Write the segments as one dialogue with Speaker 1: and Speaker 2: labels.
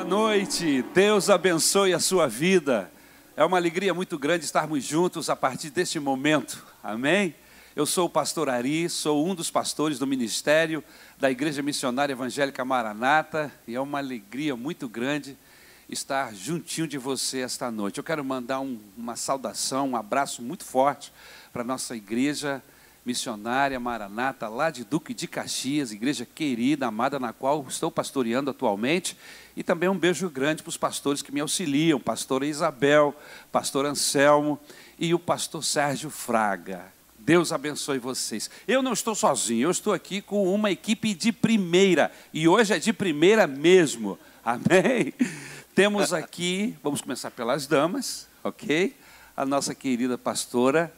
Speaker 1: Boa noite, Deus abençoe a sua vida. É uma alegria muito grande estarmos juntos a partir deste momento, amém? Eu sou o pastor Ari, sou um dos pastores do ministério da Igreja Missionária Evangélica Maranata e é uma alegria muito grande estar juntinho de você esta noite. Eu quero mandar um, uma saudação, um abraço muito forte para a nossa igreja missionária Maranata, lá de Duque de Caxias, igreja querida, amada, na qual estou pastoreando atualmente. E também um beijo grande para os pastores que me auxiliam, pastora Isabel, pastor Anselmo e o pastor Sérgio Fraga. Deus abençoe vocês. Eu não estou sozinho, eu estou aqui com uma equipe de primeira, e hoje é de primeira mesmo. Amém? Temos aqui, vamos começar pelas damas, ok? A nossa querida pastora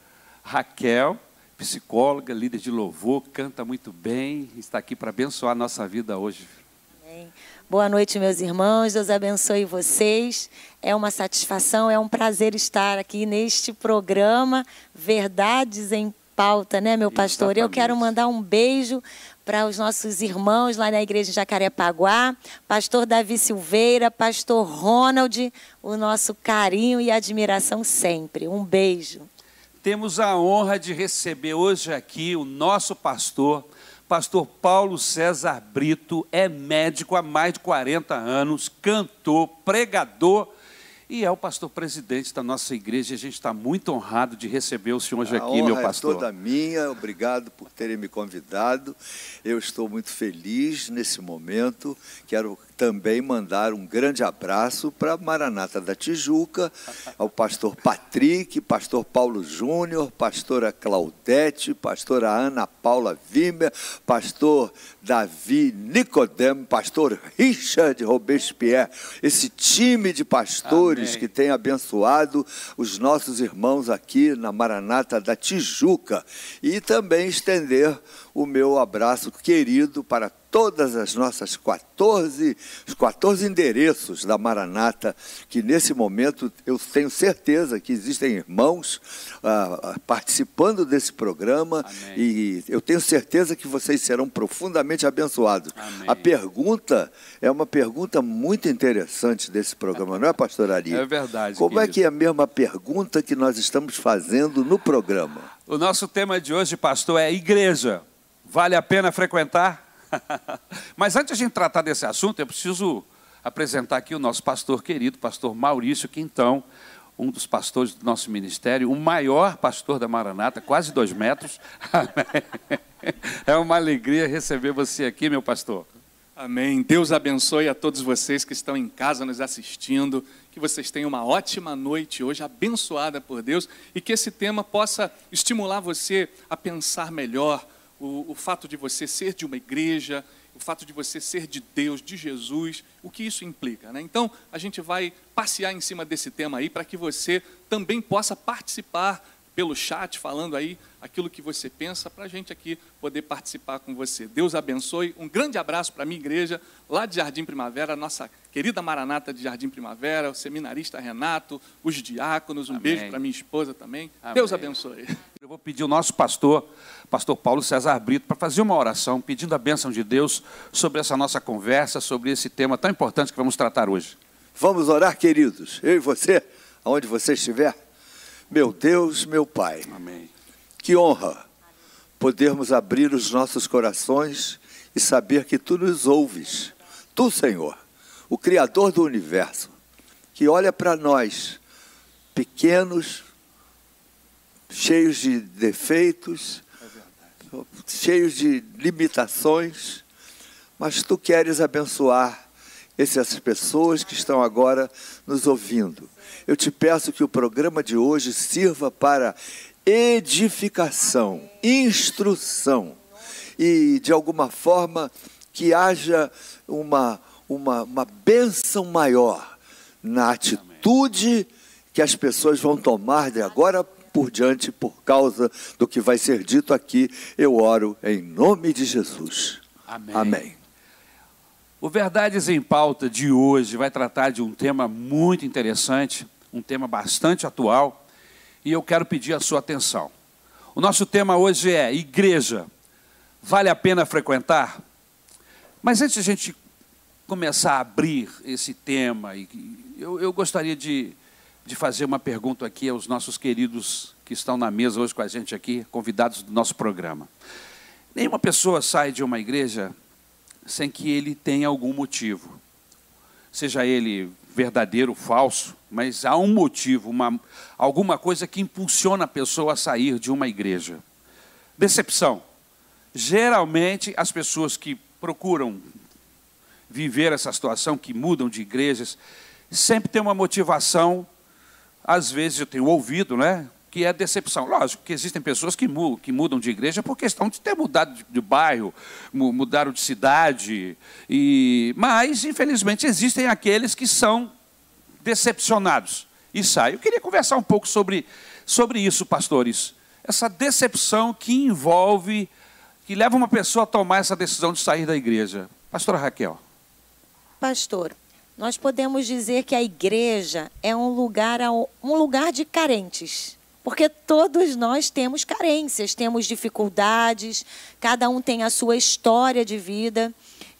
Speaker 1: Raquel, psicóloga, líder de louvor, canta muito bem, está aqui para abençoar a nossa vida hoje.
Speaker 2: Amém. Boa noite, meus irmãos. Deus abençoe vocês. É uma satisfação, é um prazer estar aqui neste programa Verdades em Pauta, né, meu pastor? Exatamente. Eu quero mandar um beijo para os nossos irmãos lá na igreja de Jacarepaguá, pastor Davi Silveira, pastor Ronald, o nosso carinho e admiração sempre. Um beijo.
Speaker 1: Temos a honra de receber hoje aqui o nosso pastor, pastor Paulo César Brito, é médico há mais de 40 anos, cantor, pregador e é o pastor presidente da nossa igreja. A gente está muito honrado de receber o senhor hoje aqui, meu pastor.
Speaker 3: É toda minha, obrigado por terem me convidado. Eu estou muito feliz nesse momento. Quero também mandar um grande abraço para Maranata da Tijuca, ao pastor Patrick, pastor Paulo Júnior, pastora Claudete, pastora Ana Paula Wimmer, pastor Davi Nicodemo, pastor Richard Robespierre, esse time de pastores Amém. que tem abençoado os nossos irmãos aqui na Maranata da Tijuca e também estender o meu abraço querido para todas as nossas 14, os 14 endereços da Maranata, que nesse momento eu tenho certeza que existem irmãos ah, participando desse programa Amém. e eu tenho certeza que vocês serão profundamente abençoados. Amém. A pergunta é uma pergunta muito interessante desse programa, não é, pastor Ari?
Speaker 1: É verdade.
Speaker 3: Como querido. é que é a mesma pergunta que nós estamos fazendo no programa?
Speaker 1: O nosso tema de hoje, pastor, é igreja. Vale a pena frequentar? Mas antes de a gente tratar desse assunto, eu preciso apresentar aqui o nosso pastor querido, pastor Maurício Quintão, um dos pastores do nosso ministério, o maior pastor da Maranata, quase dois metros. É uma alegria receber você aqui, meu pastor.
Speaker 4: Amém. Deus abençoe a todos vocês que estão em casa nos assistindo. Que vocês tenham uma ótima noite hoje, abençoada por Deus, e que esse tema possa estimular você a pensar melhor, o, o fato de você ser de uma igreja, o fato de você ser de Deus, de Jesus, o que isso implica. Né? Então, a gente vai passear em cima desse tema aí para que você também possa participar pelo chat, falando aí aquilo que você pensa, para a gente aqui poder participar com você. Deus abençoe. Um grande abraço para a minha igreja, lá de Jardim Primavera, nossa querida Maranata de Jardim Primavera, o seminarista Renato, os diáconos. Um Amém. beijo para minha esposa também. Amém. Deus abençoe.
Speaker 1: Eu vou pedir o nosso pastor, pastor Paulo César Brito, para fazer uma oração pedindo a bênção de Deus sobre essa nossa conversa, sobre esse tema tão importante que vamos tratar hoje.
Speaker 3: Vamos orar, queridos, eu e você, aonde você estiver. Meu Deus, meu Pai.
Speaker 1: Amém.
Speaker 3: Que honra podermos abrir os nossos corações e saber que tu nos ouves. Tu, Senhor, o Criador do universo, que olha para nós, pequenos, cheios de defeitos, é cheios de limitações, mas tu queres abençoar essas pessoas que estão agora nos ouvindo. Eu te peço que o programa de hoje sirva para edificação, instrução e, de alguma forma, que haja uma, uma, uma bênção maior na atitude que as pessoas vão tomar de agora por diante por causa do que vai ser dito aqui. Eu oro em nome de Jesus.
Speaker 1: Amém. Amém. O Verdades em Pauta de hoje vai tratar de um tema muito interessante, um tema bastante atual, e eu quero pedir a sua atenção. O nosso tema hoje é Igreja. Vale a pena frequentar? Mas antes de a gente começar a abrir esse tema, eu, eu gostaria de, de fazer uma pergunta aqui aos nossos queridos que estão na mesa hoje com a gente aqui, convidados do nosso programa. Nenhuma pessoa sai de uma igreja sem que ele tenha algum motivo. Seja ele verdadeiro, falso, mas há um motivo, uma, alguma coisa que impulsiona a pessoa a sair de uma igreja. Decepção. Geralmente, as pessoas que procuram viver essa situação, que mudam de igrejas, sempre tem uma motivação, às vezes eu tenho ouvido, né? Que é decepção. Lógico que existem pessoas que mudam, que mudam de igreja por questão de ter mudado de, de bairro, mudaram de cidade, e, mas, infelizmente, existem aqueles que são decepcionados e saem. Eu queria conversar um pouco sobre, sobre isso, pastores. Essa decepção que envolve, que leva uma pessoa a tomar essa decisão de sair da igreja. Pastora Raquel.
Speaker 2: Pastor, nós podemos dizer que a igreja é um lugar, um lugar de carentes. Porque todos nós temos carências, temos dificuldades, cada um tem a sua história de vida.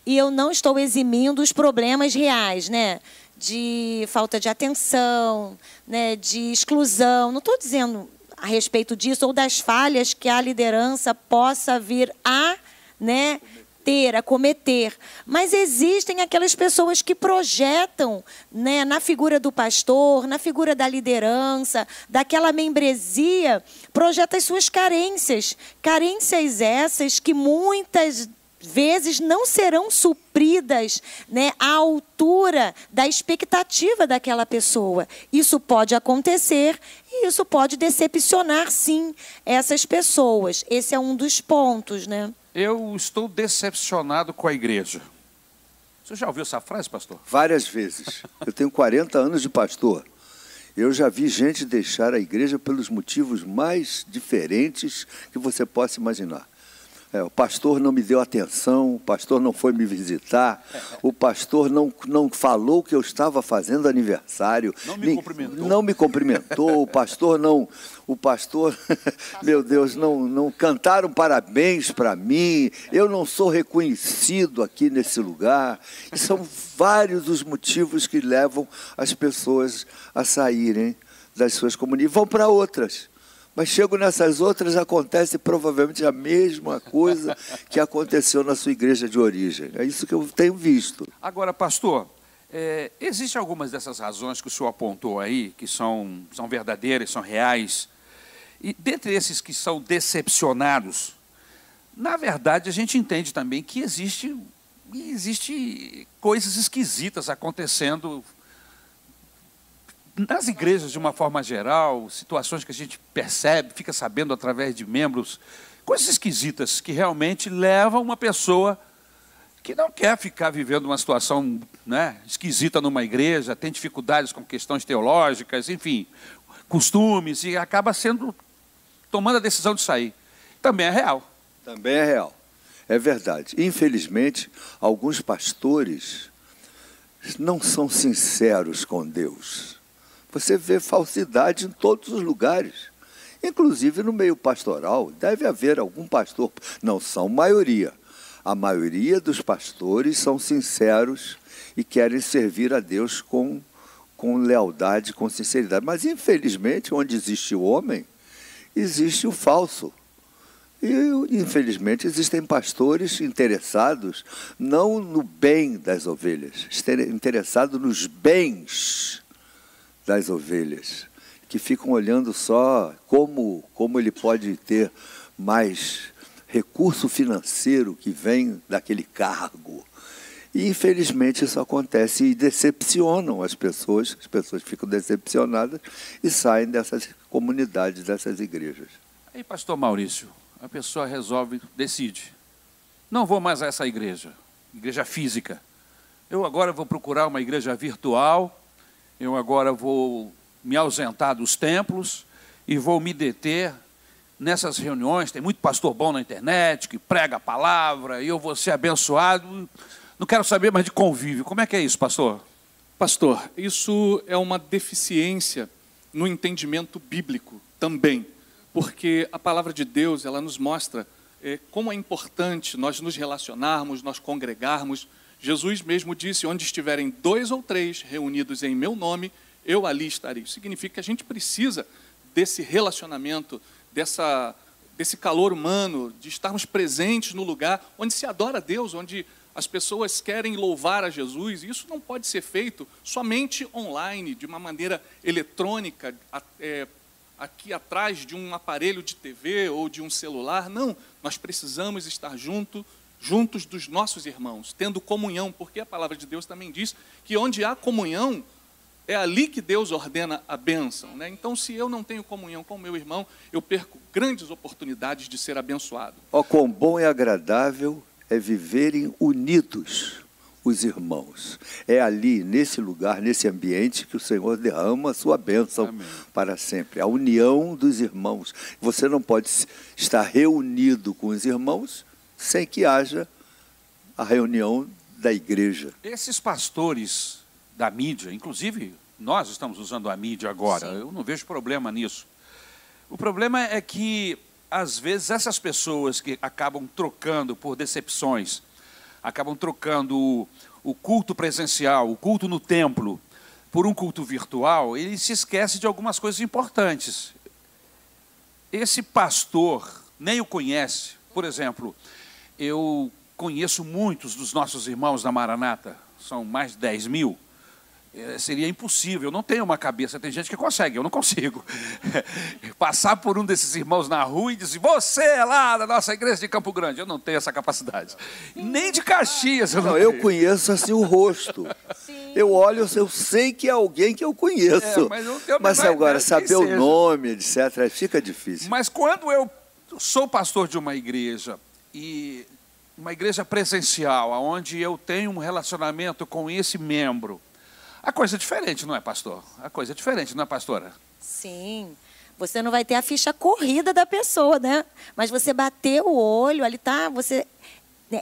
Speaker 2: E eu não estou eximindo os problemas reais, né? De falta de atenção, né? de exclusão. Não estou dizendo a respeito disso ou das falhas que a liderança possa vir a né, ter, a cometer. Mas existem aquelas pessoas que projetam né, na figura do pastor, na figura da liderança, daquela membresia, projeta as suas carências. Carências essas que muitas vezes não serão supridas né, à altura da expectativa daquela pessoa. Isso pode acontecer e isso pode decepcionar, sim, essas pessoas. Esse é um dos pontos, né?
Speaker 1: Eu estou decepcionado com a igreja. Você já ouviu essa frase, pastor?
Speaker 3: Várias vezes. Eu tenho 40 anos de pastor. Eu já vi gente deixar a igreja pelos motivos mais diferentes que você possa imaginar. É, o pastor não me deu atenção, o pastor não foi me visitar, o pastor não, não falou que eu estava fazendo aniversário.
Speaker 1: Não me cumprimentou.
Speaker 3: Não me cumprimentou, o pastor não. O pastor, meu Deus, não, não cantaram parabéns para mim, eu não sou reconhecido aqui nesse lugar. E são vários os motivos que levam as pessoas a saírem das suas comunidades e vão para outras. Mas chego nessas outras, acontece provavelmente a mesma coisa que aconteceu na sua igreja de origem. É isso que eu tenho visto.
Speaker 1: Agora, pastor, é, existem algumas dessas razões que o senhor apontou aí, que são, são verdadeiras, são reais. E dentre esses que são decepcionados, na verdade, a gente entende também que existe, existe coisas esquisitas acontecendo nas igrejas, de uma forma geral, situações que a gente percebe, fica sabendo através de membros, coisas esquisitas que realmente levam uma pessoa que não quer ficar vivendo uma situação né, esquisita numa igreja, tem dificuldades com questões teológicas, enfim, costumes, e acaba sendo tomando a decisão de sair. Também é real.
Speaker 3: Também é real. É verdade. Infelizmente, alguns pastores não são sinceros com Deus. Você vê falsidade em todos os lugares, inclusive no meio pastoral. Deve haver algum pastor, não são maioria. A maioria dos pastores são sinceros e querem servir a Deus com, com lealdade, com sinceridade. Mas, infelizmente, onde existe o homem, existe o falso. E, infelizmente, existem pastores interessados não no bem das ovelhas, interessados nos bens das ovelhas, que ficam olhando só como, como ele pode ter mais recurso financeiro que vem daquele cargo. E infelizmente isso acontece e decepcionam as pessoas, as pessoas ficam decepcionadas e saem dessas comunidades, dessas igrejas.
Speaker 1: Aí, pastor Maurício, a pessoa resolve, decide. Não vou mais a essa igreja, igreja física. Eu agora vou procurar uma igreja virtual eu agora vou me ausentar dos templos e vou me deter nessas reuniões. Tem muito pastor bom na internet que prega a palavra e eu vou ser abençoado. Não quero saber mais de convívio. Como é que é isso, pastor?
Speaker 4: Pastor, isso é uma deficiência no entendimento bíblico também, porque a palavra de Deus ela nos mostra é, como é importante nós nos relacionarmos, nós congregarmos Jesus mesmo disse: onde estiverem dois ou três reunidos em meu nome, eu ali estarei. Isso significa que a gente precisa desse relacionamento, dessa, desse calor humano, de estarmos presentes no lugar onde se adora a Deus, onde as pessoas querem louvar a Jesus. Isso não pode ser feito somente online, de uma maneira eletrônica, é, aqui atrás de um aparelho de TV ou de um celular. Não, nós precisamos estar junto, juntos dos nossos irmãos, tendo comunhão, porque a palavra de Deus também diz que onde há comunhão, é ali que Deus ordena a bênção. Né? Então, se eu não tenho comunhão com meu irmão, eu perco grandes oportunidades de ser abençoado.
Speaker 3: Ó, oh, quão bom e agradável é viverem unidos os irmãos. É ali, nesse lugar, nesse ambiente, que o Senhor derrama a sua bênção Amém. para sempre. A união dos irmãos. Você não pode estar reunido com os irmãos sem que haja a reunião da igreja.
Speaker 1: Esses pastores da mídia, inclusive nós estamos usando a mídia agora, Sim. eu não vejo problema nisso. O problema é que, às vezes, essas pessoas que acabam trocando por decepções, acabam trocando o, o culto presencial, o culto no templo, por um culto virtual, ele se esquece de algumas coisas importantes. Esse pastor nem o conhece. Por exemplo, eu conheço muitos dos nossos irmãos da Maranata, são mais de 10 mil. É, seria impossível. Eu não tenho uma cabeça. Tem gente que consegue, eu não consigo. Passar por um desses irmãos na rua e dizer: Você é lá da nossa igreja de Campo Grande. Eu não tenho essa capacidade. Nem de Caxias.
Speaker 3: Eu não, não eu conheço assim o rosto. Sim. Eu olho, eu sei que é alguém que eu conheço. É, mas tenho mas agora, saber o nome, etc., fica difícil.
Speaker 1: Mas quando eu sou pastor de uma igreja e uma igreja presencial, onde eu tenho um relacionamento com esse membro a coisa é diferente, não é, pastor? A coisa é diferente, não é, pastora?
Speaker 2: Sim. Você não vai ter a ficha corrida da pessoa, né? Mas você bater o olho, ali tá, você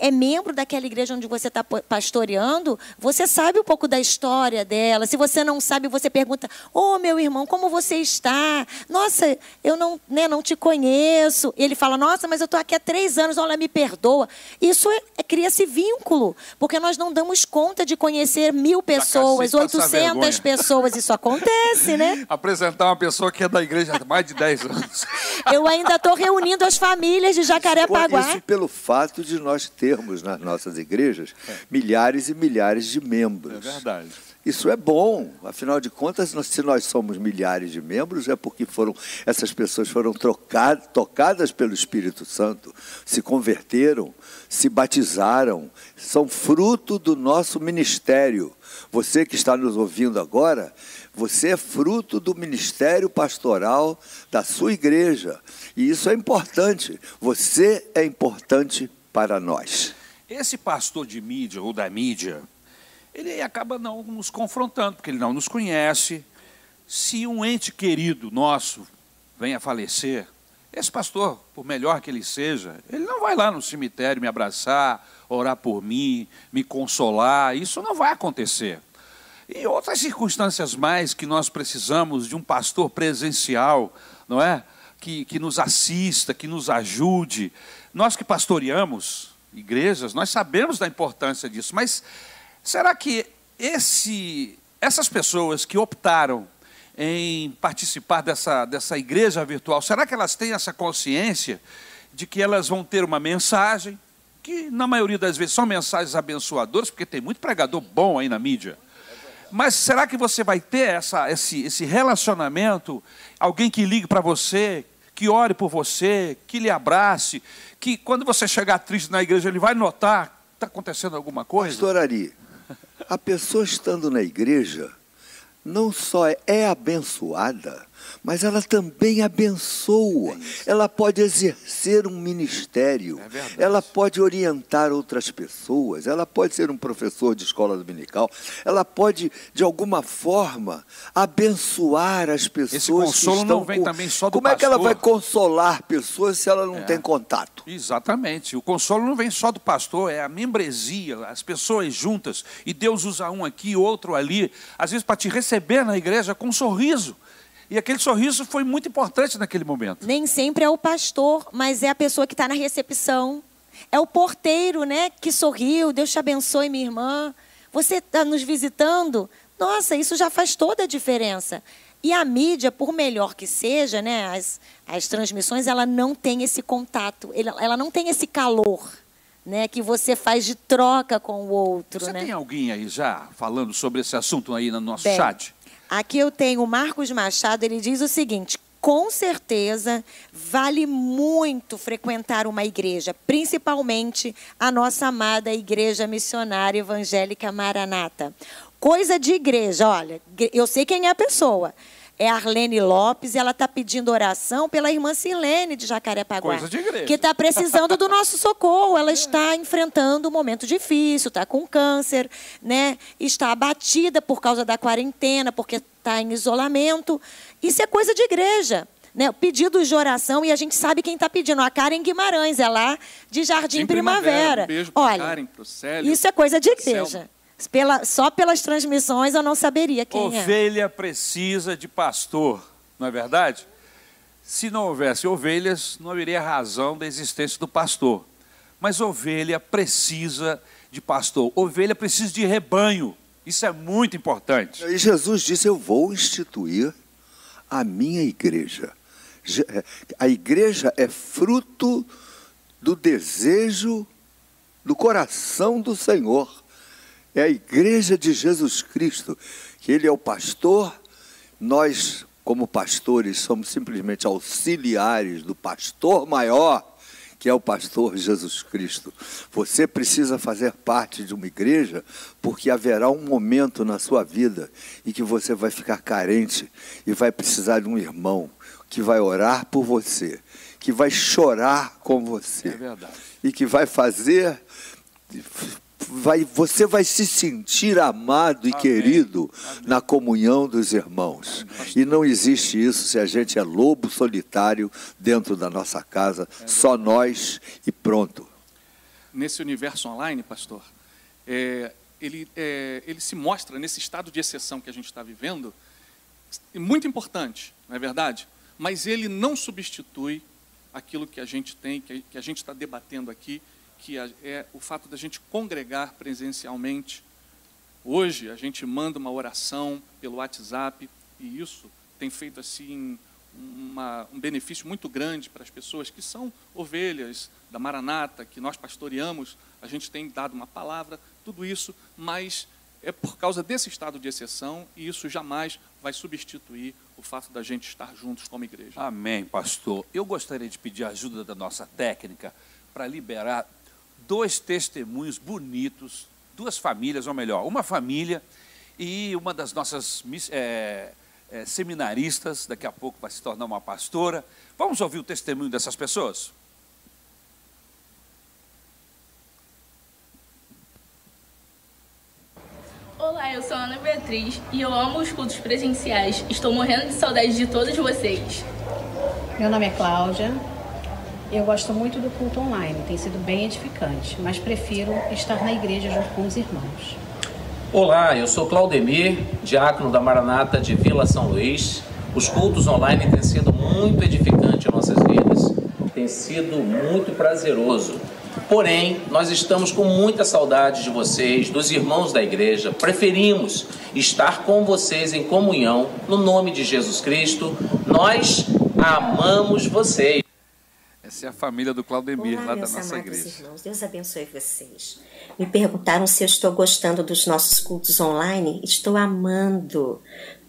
Speaker 2: é membro daquela igreja onde você está pastoreando, você sabe um pouco da história dela. Se você não sabe, você pergunta: Ô oh, meu irmão, como você está? Nossa, eu não, né, não te conheço. E ele fala: Nossa, mas eu estou aqui há três anos, olha, me perdoa. Isso é, é cria-se vínculo, porque nós não damos conta de conhecer mil pessoas, 800 pessoas. Isso acontece, né?
Speaker 1: Apresentar uma pessoa que é da igreja há mais de 10 anos.
Speaker 2: eu ainda estou reunindo as famílias de Jacarepaguá.
Speaker 3: Isso pelo fato de nós termos nas nossas igrejas é. milhares e milhares de membros.
Speaker 1: É verdade.
Speaker 3: Isso é bom, afinal de contas, se nós somos milhares de membros, é porque foram essas pessoas foram trocadas, tocadas pelo Espírito Santo, se converteram, se batizaram, são fruto do nosso ministério. Você que está nos ouvindo agora, você é fruto do ministério pastoral da sua igreja. E isso é importante. Você é importante para nós.
Speaker 1: Esse pastor de mídia ou da mídia, ele acaba não nos confrontando, porque ele não nos conhece. Se um ente querido nosso vem a falecer, esse pastor, por melhor que ele seja, ele não vai lá no cemitério me abraçar, orar por mim, me consolar, isso não vai acontecer. E outras circunstâncias mais que nós precisamos de um pastor presencial, não é? Que, que nos assista, que nos ajude, nós que pastoreamos igrejas, nós sabemos da importância disso, mas será que esse, essas pessoas que optaram em participar dessa, dessa igreja virtual, será que elas têm essa consciência de que elas vão ter uma mensagem, que na maioria das vezes são mensagens abençoadoras, porque tem muito pregador bom aí na mídia. Mas será que você vai ter essa, esse, esse relacionamento? Alguém que ligue para você, que ore por você, que lhe abrace, que quando você chegar triste na igreja, ele vai notar que está acontecendo alguma coisa?
Speaker 3: Pastor Ari, a pessoa estando na igreja não só é abençoada, mas ela também abençoa. É ela pode exercer um ministério, é ela pode orientar outras pessoas, ela pode ser um professor de escola dominical, ela pode, de alguma forma, abençoar as pessoas. Esse
Speaker 1: consolo não vem
Speaker 3: com...
Speaker 1: também só do
Speaker 3: Como
Speaker 1: pastor.
Speaker 3: é que ela vai consolar pessoas se ela não é. tem contato?
Speaker 1: Exatamente. O consolo não vem só do pastor, é a membresia, as pessoas juntas, e Deus usa um aqui, outro ali, às vezes para te receber na igreja com um sorriso. E aquele sorriso foi muito importante naquele momento.
Speaker 2: Nem sempre é o pastor, mas é a pessoa que está na recepção, É o porteiro, né, que sorriu, Deus te abençoe, minha irmã. Você está nos visitando? Nossa, isso já faz toda a diferença. E a mídia, por melhor que seja, né, as, as transmissões, ela não tem esse contato, ela, não tem esse calor né, que você faz de troca com o outro.
Speaker 1: Você
Speaker 2: né?
Speaker 1: tem alguém aí já falando sobre esse assunto aí no nosso
Speaker 2: Bem,
Speaker 1: chat?
Speaker 2: Aqui eu tenho o Marcos Machado, ele diz o seguinte: com certeza vale muito frequentar uma igreja, principalmente a nossa amada Igreja Missionária Evangélica Maranata. Coisa de igreja, olha, eu sei quem é a pessoa. É Arlene Lopes e ela está pedindo oração pela irmã Silene de Jacarepaguá.
Speaker 1: Coisa de igreja.
Speaker 2: Que está precisando do nosso socorro. Ela está enfrentando um momento difícil, está com câncer, né? está abatida por causa da quarentena, porque está em isolamento. Isso é coisa de igreja. Né, pedidos de oração e a gente sabe quem está pedindo. A Karen Guimarães, é lá de Jardim
Speaker 4: Em
Speaker 2: Primavera.
Speaker 4: Um beijo
Speaker 2: Olha,
Speaker 4: Karen, Célio.
Speaker 2: isso é coisa de igreja. Pela, só pelas transmissões eu não saberia quem é.
Speaker 1: Ovelha precisa de pastor, não é verdade? Se não houvesse ovelhas, não haveria razão da existência do pastor. Mas ovelha precisa de pastor. Ovelha precisa de rebanho. Isso é muito importante.
Speaker 3: E Jesus disse: Eu vou instituir a minha igreja. Je- A igreja é fruto do desejo do coração do Senhor. É a igreja de Jesus Cristo, que Ele é o pastor. Nós, como pastores, somos simplesmente auxiliares do pastor maior, que é o pastor Jesus Cristo. Você precisa fazer parte de uma igreja, porque haverá um momento na sua vida em que você vai ficar carente e vai precisar de um irmão que vai orar por você, que vai chorar com você
Speaker 1: É verdade.
Speaker 3: e que vai fazer vai, você vai se sentir amado e
Speaker 1: Amém.
Speaker 3: querido na comunhão dos irmãos. E não existe isso se a gente é lobo solitário dentro da nossa casa, só nós e pronto.
Speaker 4: nesse universo online, pastor, é, ele, é, ele se mostra nesse estado de exceção que a gente está vivendo, muito importante, não é verdade? Mas ele não substitui aquilo que a gente tem, que a gente está debatendo aqui, que é o fato da gente congregar presencialmente. Hoje a gente manda uma oração pelo WhatsApp e isso tem feito assim uma- um benefício muito grande para as pessoas que são ovelhas da Maranata, que nós pastoreamos. A gente tem dado uma palavra, tudo isso, mas é por causa desse estado de exceção e isso jamais vai substituir o fato da gente estar juntos como igreja.
Speaker 1: Amém, pastor. Eu gostaria de pedir a ajuda da nossa técnica para liberar dois testemunhos bonitos, duas famílias, ou melhor, uma família e uma das nossas é, é, seminaristas, daqui a pouco vai se tornar uma pastora. Vamos ouvir o testemunho dessas pessoas?
Speaker 5: Olá, eu sou a Ana Beatriz e eu amo os cultos presenciais. Estou morrendo de saudade de todos vocês.
Speaker 6: Meu nome é Cláudia. Eu gosto muito do culto online, tem sido bem edificante, mas prefiro estar na igreja junto com os irmãos.
Speaker 7: Olá, eu sou Claudemir, diácono da Maranata de Vila São Luís. Os cultos online têm sido muito edificantes em nossas vidas, tem sido muito prazeroso. Porém, nós estamos com muita saudade de vocês, dos irmãos da igreja. Preferimos estar com vocês em comunhão, no nome de Jesus Cristo. Nós amamos vocês.
Speaker 1: Essa é a família do Claudemir,
Speaker 8: Olá,
Speaker 1: lá da nossa igreja.
Speaker 8: irmãos. Deus abençoe vocês. Me perguntaram se eu estou gostando dos nossos cultos online. Estou amando.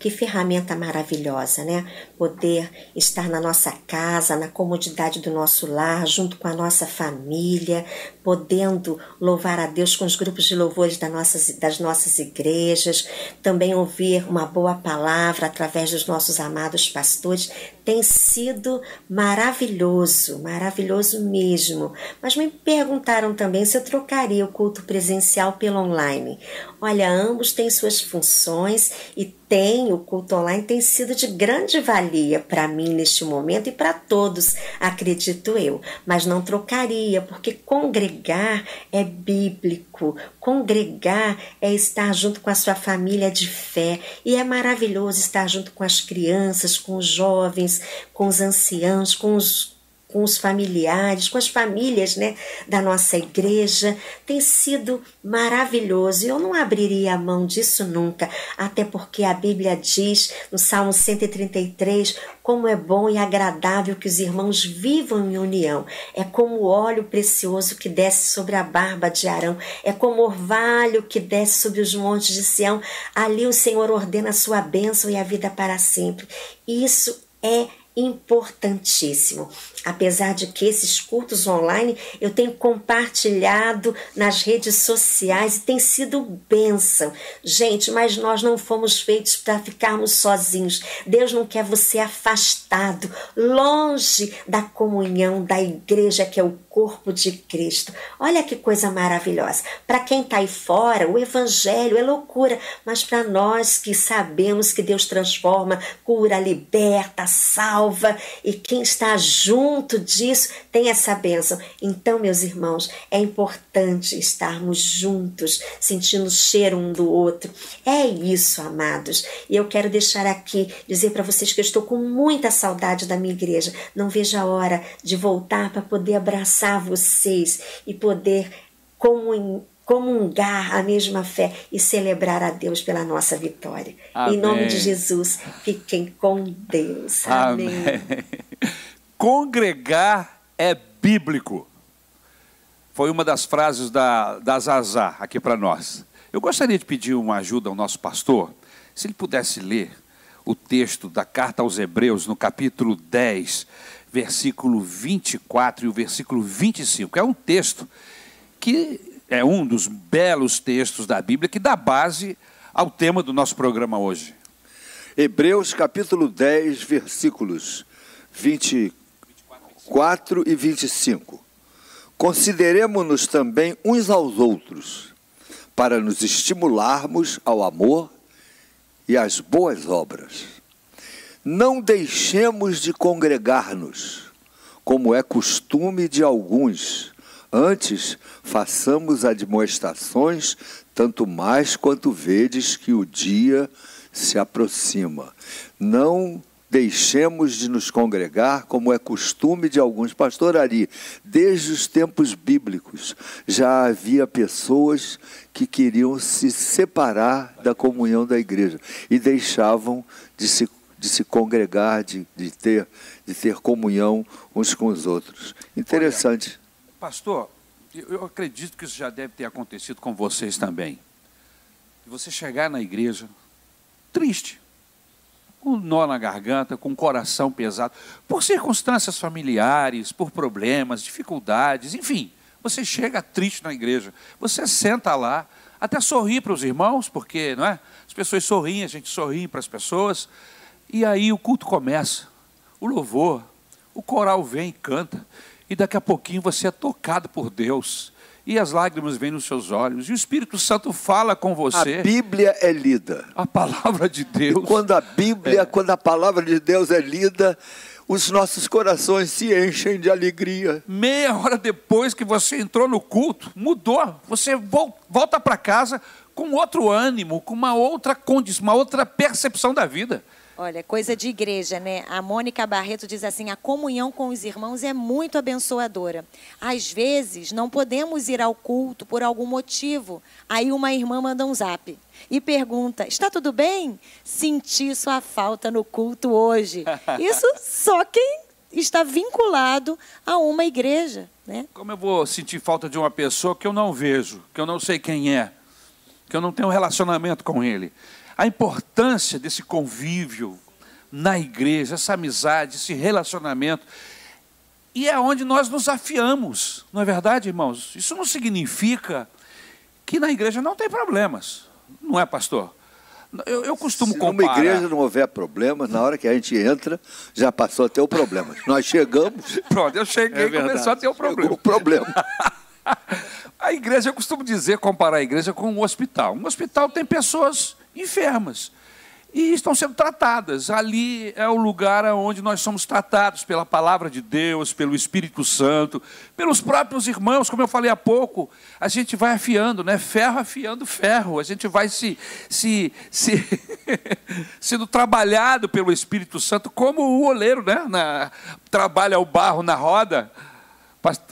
Speaker 8: Que ferramenta maravilhosa, né? Poder estar na nossa casa, na comodidade do nosso lar, junto com a nossa família, podendo louvar a Deus com os grupos de louvores das nossas, das nossas igrejas, também ouvir uma boa palavra através dos nossos amados pastores. Tem sido maravilhoso, maravilhoso mesmo. Mas me perguntaram também se eu trocaria o culto presencial pelo online. Olha, ambos têm suas funções e tem o culto online tem sido de grande valia para mim neste momento e para todos, acredito eu. Mas não trocaria, porque congregar é bíblico. Congregar é estar junto com a sua família de fé e é maravilhoso estar junto com as crianças, com os jovens, com os anciãos, com os com os familiares, com as famílias né, da nossa igreja. Tem sido maravilhoso e eu não abriria a mão disso nunca, até porque a Bíblia diz no Salmo 133 como é bom e agradável que os irmãos vivam em união. É como o óleo precioso que desce sobre a barba de Arão, é como o orvalho que desce sobre os montes de Sião. Ali o Senhor ordena a sua bênção e a vida para sempre. Isso é importantíssimo. Apesar de que esses cultos online eu tenho compartilhado nas redes sociais e tem sido bênção. Gente, mas nós não fomos feitos para ficarmos sozinhos. Deus não quer você afastado, longe da comunhão da igreja que é o corpo de Cristo. Olha que coisa maravilhosa. Para quem está aí fora, o evangelho é loucura, mas para nós que sabemos que Deus transforma, cura, liberta, salva e quem está junto disso tem essa bênção. Então, meus irmãos, é importante estarmos juntos, sentindo o cheiro um do outro. É isso, amados. E eu quero deixar aqui dizer para vocês que eu estou com muita saudade da minha igreja. Não vejo a hora de voltar para poder abraçar vocês e poder comungar a mesma fé e celebrar a Deus pela nossa vitória. Amém. Em nome de Jesus, fiquem com Deus. Amém. Amém.
Speaker 1: Congregar é bíblico. Foi uma das frases da, da Zazá aqui para nós. Eu gostaria de pedir uma ajuda ao nosso pastor, se ele pudesse ler o texto da carta aos Hebreus, no capítulo 10, versículo 24 e o versículo 25. É um texto que é um dos belos textos da Bíblia que dá base ao tema do nosso programa hoje.
Speaker 3: Hebreus capítulo 10, versículos 24 e 25. Consideremos-nos também uns aos outros, para nos estimularmos ao amor e às boas obras não deixemos de congregar-nos, como é costume de alguns. Antes, façamos admoestações, tanto mais quanto vedes que o dia se aproxima. Não deixemos de nos congregar, como é costume de alguns. Pastor Ari, desde os tempos bíblicos já havia pessoas que queriam se separar da comunhão da igreja e deixavam de se de se congregar, de, de, ter, de ter comunhão uns com os outros. Interessante.
Speaker 1: Pastor, eu acredito que isso já deve ter acontecido com vocês também. Você chegar na igreja triste, com um nó na garganta, com o um coração pesado, por circunstâncias familiares, por problemas, dificuldades, enfim. Você chega triste na igreja, você senta lá, até sorri para os irmãos, porque não é? as pessoas sorriem, a gente sorri para as pessoas, e aí o culto começa, o louvor, o coral vem e canta, e daqui a pouquinho você é tocado por Deus, e as lágrimas vêm nos seus olhos, e o Espírito Santo fala com você.
Speaker 3: A Bíblia é lida.
Speaker 1: A palavra de Deus.
Speaker 3: E quando a Bíblia, é. quando a palavra de Deus é lida, os nossos corações se enchem de alegria.
Speaker 1: Meia hora depois que você entrou no culto, mudou. Você volta para casa com outro ânimo, com uma outra condição, uma outra percepção da vida.
Speaker 2: Olha, coisa de igreja, né? A Mônica Barreto diz assim: a comunhão com os irmãos é muito abençoadora. Às vezes, não podemos ir ao culto por algum motivo. Aí uma irmã manda um zap e pergunta: está tudo bem? Senti sua falta no culto hoje. Isso só quem está vinculado a uma igreja, né?
Speaker 1: Como eu vou sentir falta de uma pessoa que eu não vejo, que eu não sei quem é, que eu não tenho um relacionamento com ele? A importância desse convívio na igreja, essa amizade, esse relacionamento. E é onde nós nos afiamos, não é verdade, irmãos? Isso não significa que na igreja não tem problemas, não é, pastor? Eu, eu costumo
Speaker 3: Se
Speaker 1: comparar.
Speaker 3: Numa igreja não houver problemas, na hora que a gente entra, já passou a ter o problema. Nós chegamos.
Speaker 1: Pronto, eu cheguei é e começou a ter o problema.
Speaker 3: o problema.
Speaker 1: a igreja, eu costumo dizer, comparar a igreja com um hospital. Um hospital tem pessoas enfermas. e estão sendo tratadas. Ali é o lugar onde nós somos tratados pela palavra de Deus, pelo Espírito Santo, pelos próprios irmãos, como eu falei há pouco. A gente vai afiando, né? Ferro afiando ferro. A gente vai se, se, se sendo trabalhado pelo Espírito Santo, como o oleiro, né? Na, trabalha o barro na roda.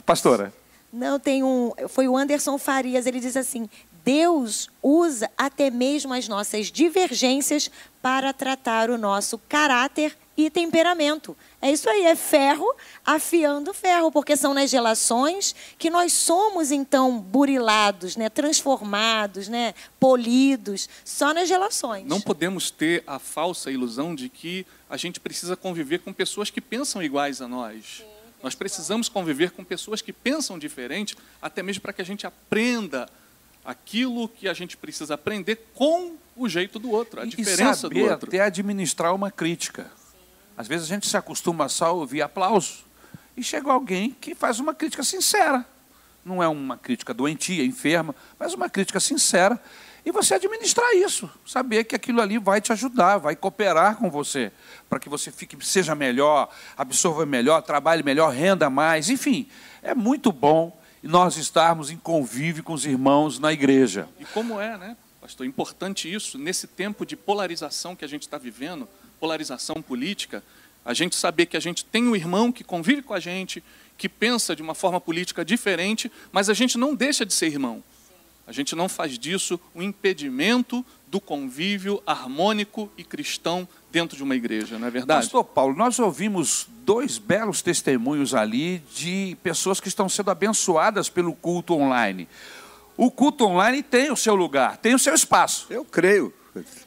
Speaker 1: Pastora.
Speaker 2: Não, tem um. Foi o Anderson Farias, ele diz assim: Deus usa até mesmo as nossas divergências para tratar o nosso caráter e temperamento. É isso aí, é ferro afiando ferro, porque são nas relações que nós somos então burilados, né, transformados, né, polidos, só nas relações.
Speaker 4: Não podemos ter a falsa ilusão de que a gente precisa conviver com pessoas que pensam iguais a nós. Sim, nós precisamos conviver com pessoas que pensam diferente, até mesmo para que a gente aprenda aquilo que a gente precisa aprender com o jeito do outro, a e diferença
Speaker 1: saber
Speaker 4: do outro.
Speaker 1: até administrar uma crítica. Às vezes a gente se acostuma só a ouvir aplausos e chega alguém que faz uma crítica sincera. Não é uma crítica doentia, enferma, mas uma crítica sincera. E você administrar isso, saber que aquilo ali vai te ajudar, vai cooperar com você, para que você fique, seja melhor, absorva melhor, trabalhe melhor, renda mais, enfim, é muito bom nós estarmos em convívio com os irmãos na igreja.
Speaker 4: E como é, né, pastor, importante isso, nesse tempo de polarização que a gente está vivendo, polarização política, a gente saber que a gente tem um irmão que convive com a gente, que pensa de uma forma política diferente, mas a gente não deixa de ser irmão. A gente não faz disso um impedimento do convívio harmônico e cristão dentro de uma igreja, não é verdade?
Speaker 1: Pastor Paulo, nós ouvimos dois belos testemunhos ali de pessoas que estão sendo abençoadas pelo culto online. O culto online tem o seu lugar, tem o seu espaço.
Speaker 3: Eu creio.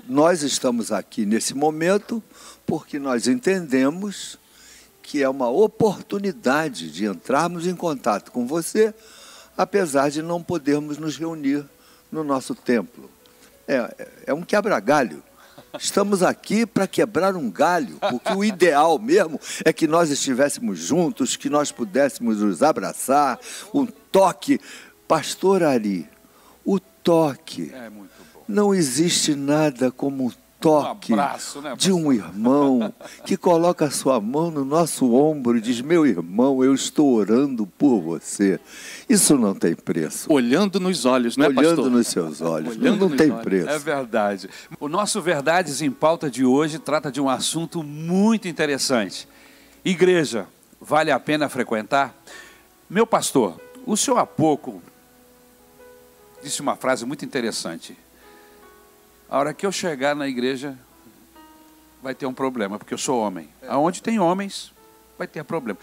Speaker 3: Nós estamos aqui nesse momento porque nós entendemos que é uma oportunidade de entrarmos em contato com você, apesar de não podermos nos reunir no nosso templo. É, é um quebra-galho. Estamos aqui para quebrar um galho, porque o ideal mesmo é que nós estivéssemos juntos, que nós pudéssemos nos abraçar, um toque. Pastor Ari, o toque. É não existe nada como toque um abraço, né, de um irmão que coloca a sua mão no nosso ombro e diz: Meu irmão, eu estou orando por você. Isso não tem preço.
Speaker 4: Olhando nos olhos, não é,
Speaker 3: Olhando
Speaker 4: pastor?
Speaker 3: nos seus olhos. Olhando não tem olhos. preço.
Speaker 1: É verdade. O nosso Verdades em Pauta de hoje trata de um assunto muito interessante. Igreja, vale a pena frequentar? Meu pastor, o senhor há pouco disse uma frase muito interessante. A hora que eu chegar na igreja, vai ter um problema, porque eu sou homem. Aonde tem homens, vai ter problema.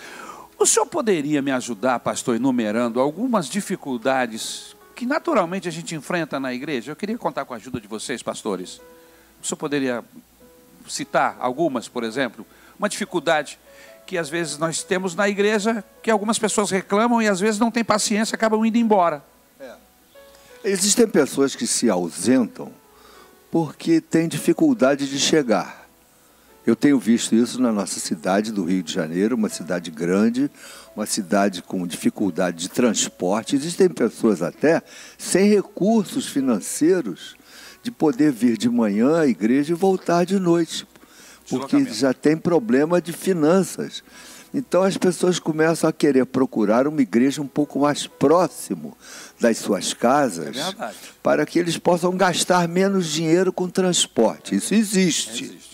Speaker 1: O senhor poderia me ajudar, pastor, enumerando algumas dificuldades que naturalmente a gente enfrenta na igreja? Eu queria contar com a ajuda de vocês, pastores. O senhor poderia citar algumas, por exemplo? Uma dificuldade que às vezes nós temos na igreja, que algumas pessoas reclamam e às vezes não têm paciência, acabam indo embora. É.
Speaker 3: Existem pessoas que se ausentam porque tem dificuldade de chegar. Eu tenho visto isso na nossa cidade do Rio de Janeiro, uma cidade grande, uma cidade com dificuldade de transporte. Existem pessoas até sem recursos financeiros de poder vir de manhã à igreja e voltar de noite, porque já tem problema de finanças. Então as pessoas começam a querer procurar uma igreja um pouco mais próximo das suas casas, é para que eles possam gastar menos dinheiro com transporte. Isso existe. existe.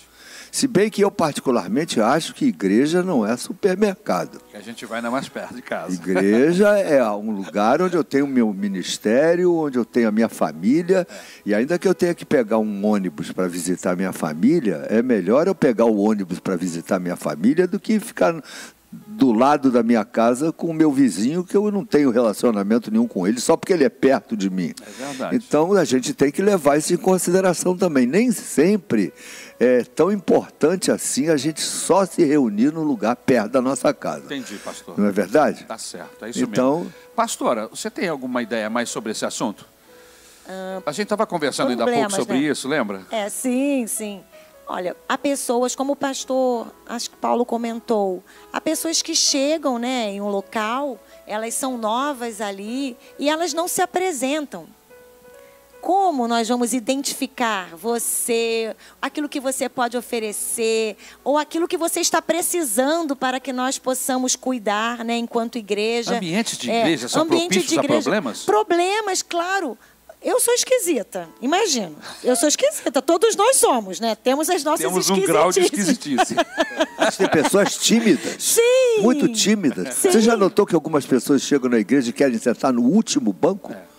Speaker 3: Se bem que eu particularmente acho que igreja não é supermercado.
Speaker 1: Que a gente vai na mais perto de casa.
Speaker 3: Igreja é um lugar onde eu tenho meu ministério, onde eu tenho a minha família, e ainda que eu tenha que pegar um ônibus para visitar minha família, é melhor eu pegar o ônibus para visitar minha família do que ficar do lado da minha casa com o meu vizinho, que eu não tenho relacionamento nenhum com ele, só porque ele é perto de mim. É verdade. Então a gente tem que levar isso em consideração também. Nem sempre é tão importante assim a gente só se reunir no lugar perto da nossa casa.
Speaker 1: Entendi, pastor.
Speaker 3: Não é verdade?
Speaker 1: Tá certo, é isso então, mesmo. Pastora, você tem alguma ideia mais sobre esse assunto? Uh, a gente estava conversando ainda há pouco sobre né? isso, lembra?
Speaker 2: É, sim, sim. Olha, há pessoas, como o pastor, acho que Paulo comentou, há pessoas que chegam né, em um local, elas são novas ali e elas não se apresentam. Como nós vamos identificar você, aquilo que você pode oferecer, ou aquilo que você está precisando para que nós possamos cuidar, né, enquanto igreja?
Speaker 1: Ambientes de igreja é, são propícios de igreja, a problemas?
Speaker 2: Problemas, claro. Eu sou esquisita, imagino. Eu sou esquisita, todos nós somos, né? Temos as nossas
Speaker 1: Temos um grau de esquisitice.
Speaker 3: Mas tem pessoas tímidas.
Speaker 2: Sim.
Speaker 3: Muito tímidas. Sim. Você já notou que algumas pessoas chegam na igreja e querem sentar no último banco? É.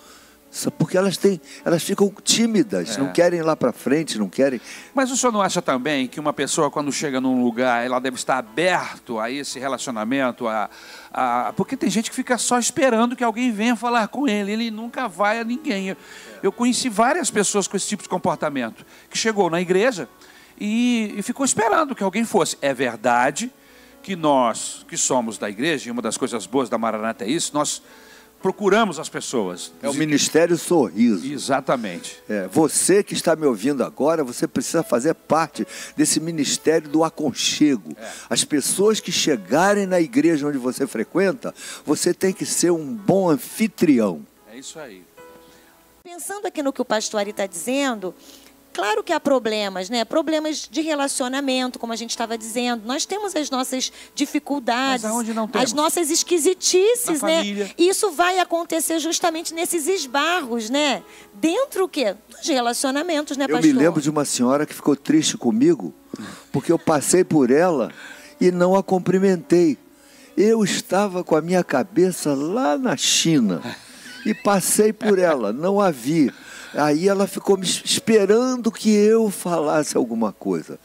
Speaker 3: Porque elas têm, elas ficam tímidas, é. não querem ir lá para frente, não querem.
Speaker 1: Mas o senhor não acha também que uma pessoa quando chega num lugar, ela deve estar aberto a esse relacionamento, a, a porque tem gente que fica só esperando que alguém venha falar com ele, ele nunca vai a ninguém. Eu, eu conheci várias pessoas com esse tipo de comportamento, que chegou na igreja e, e ficou esperando que alguém fosse. É verdade que nós, que somos da igreja, e uma das coisas boas da Maranata é isso, nós procuramos as pessoas.
Speaker 3: É o Ministério Sorriso.
Speaker 1: Exatamente.
Speaker 3: É, você que está me ouvindo agora, você precisa fazer parte desse Ministério do Aconchego. É. As pessoas que chegarem na igreja onde você frequenta, você tem que ser um bom anfitrião.
Speaker 1: É isso aí.
Speaker 2: Pensando aqui no que o pastor Ari está dizendo, Claro que há problemas, né? Problemas de relacionamento, como a gente estava dizendo. Nós temos as nossas dificuldades, as nossas esquisitices, né? E isso vai acontecer justamente nesses esbarros, né? Dentro o quê? Dos relacionamentos, né, pastor?
Speaker 3: Eu me lembro de uma senhora que ficou triste comigo, porque eu passei por ela e não a cumprimentei. Eu estava com a minha cabeça lá na China e passei por ela, não a vi. Aí ela ficou me esperando que eu falasse alguma coisa.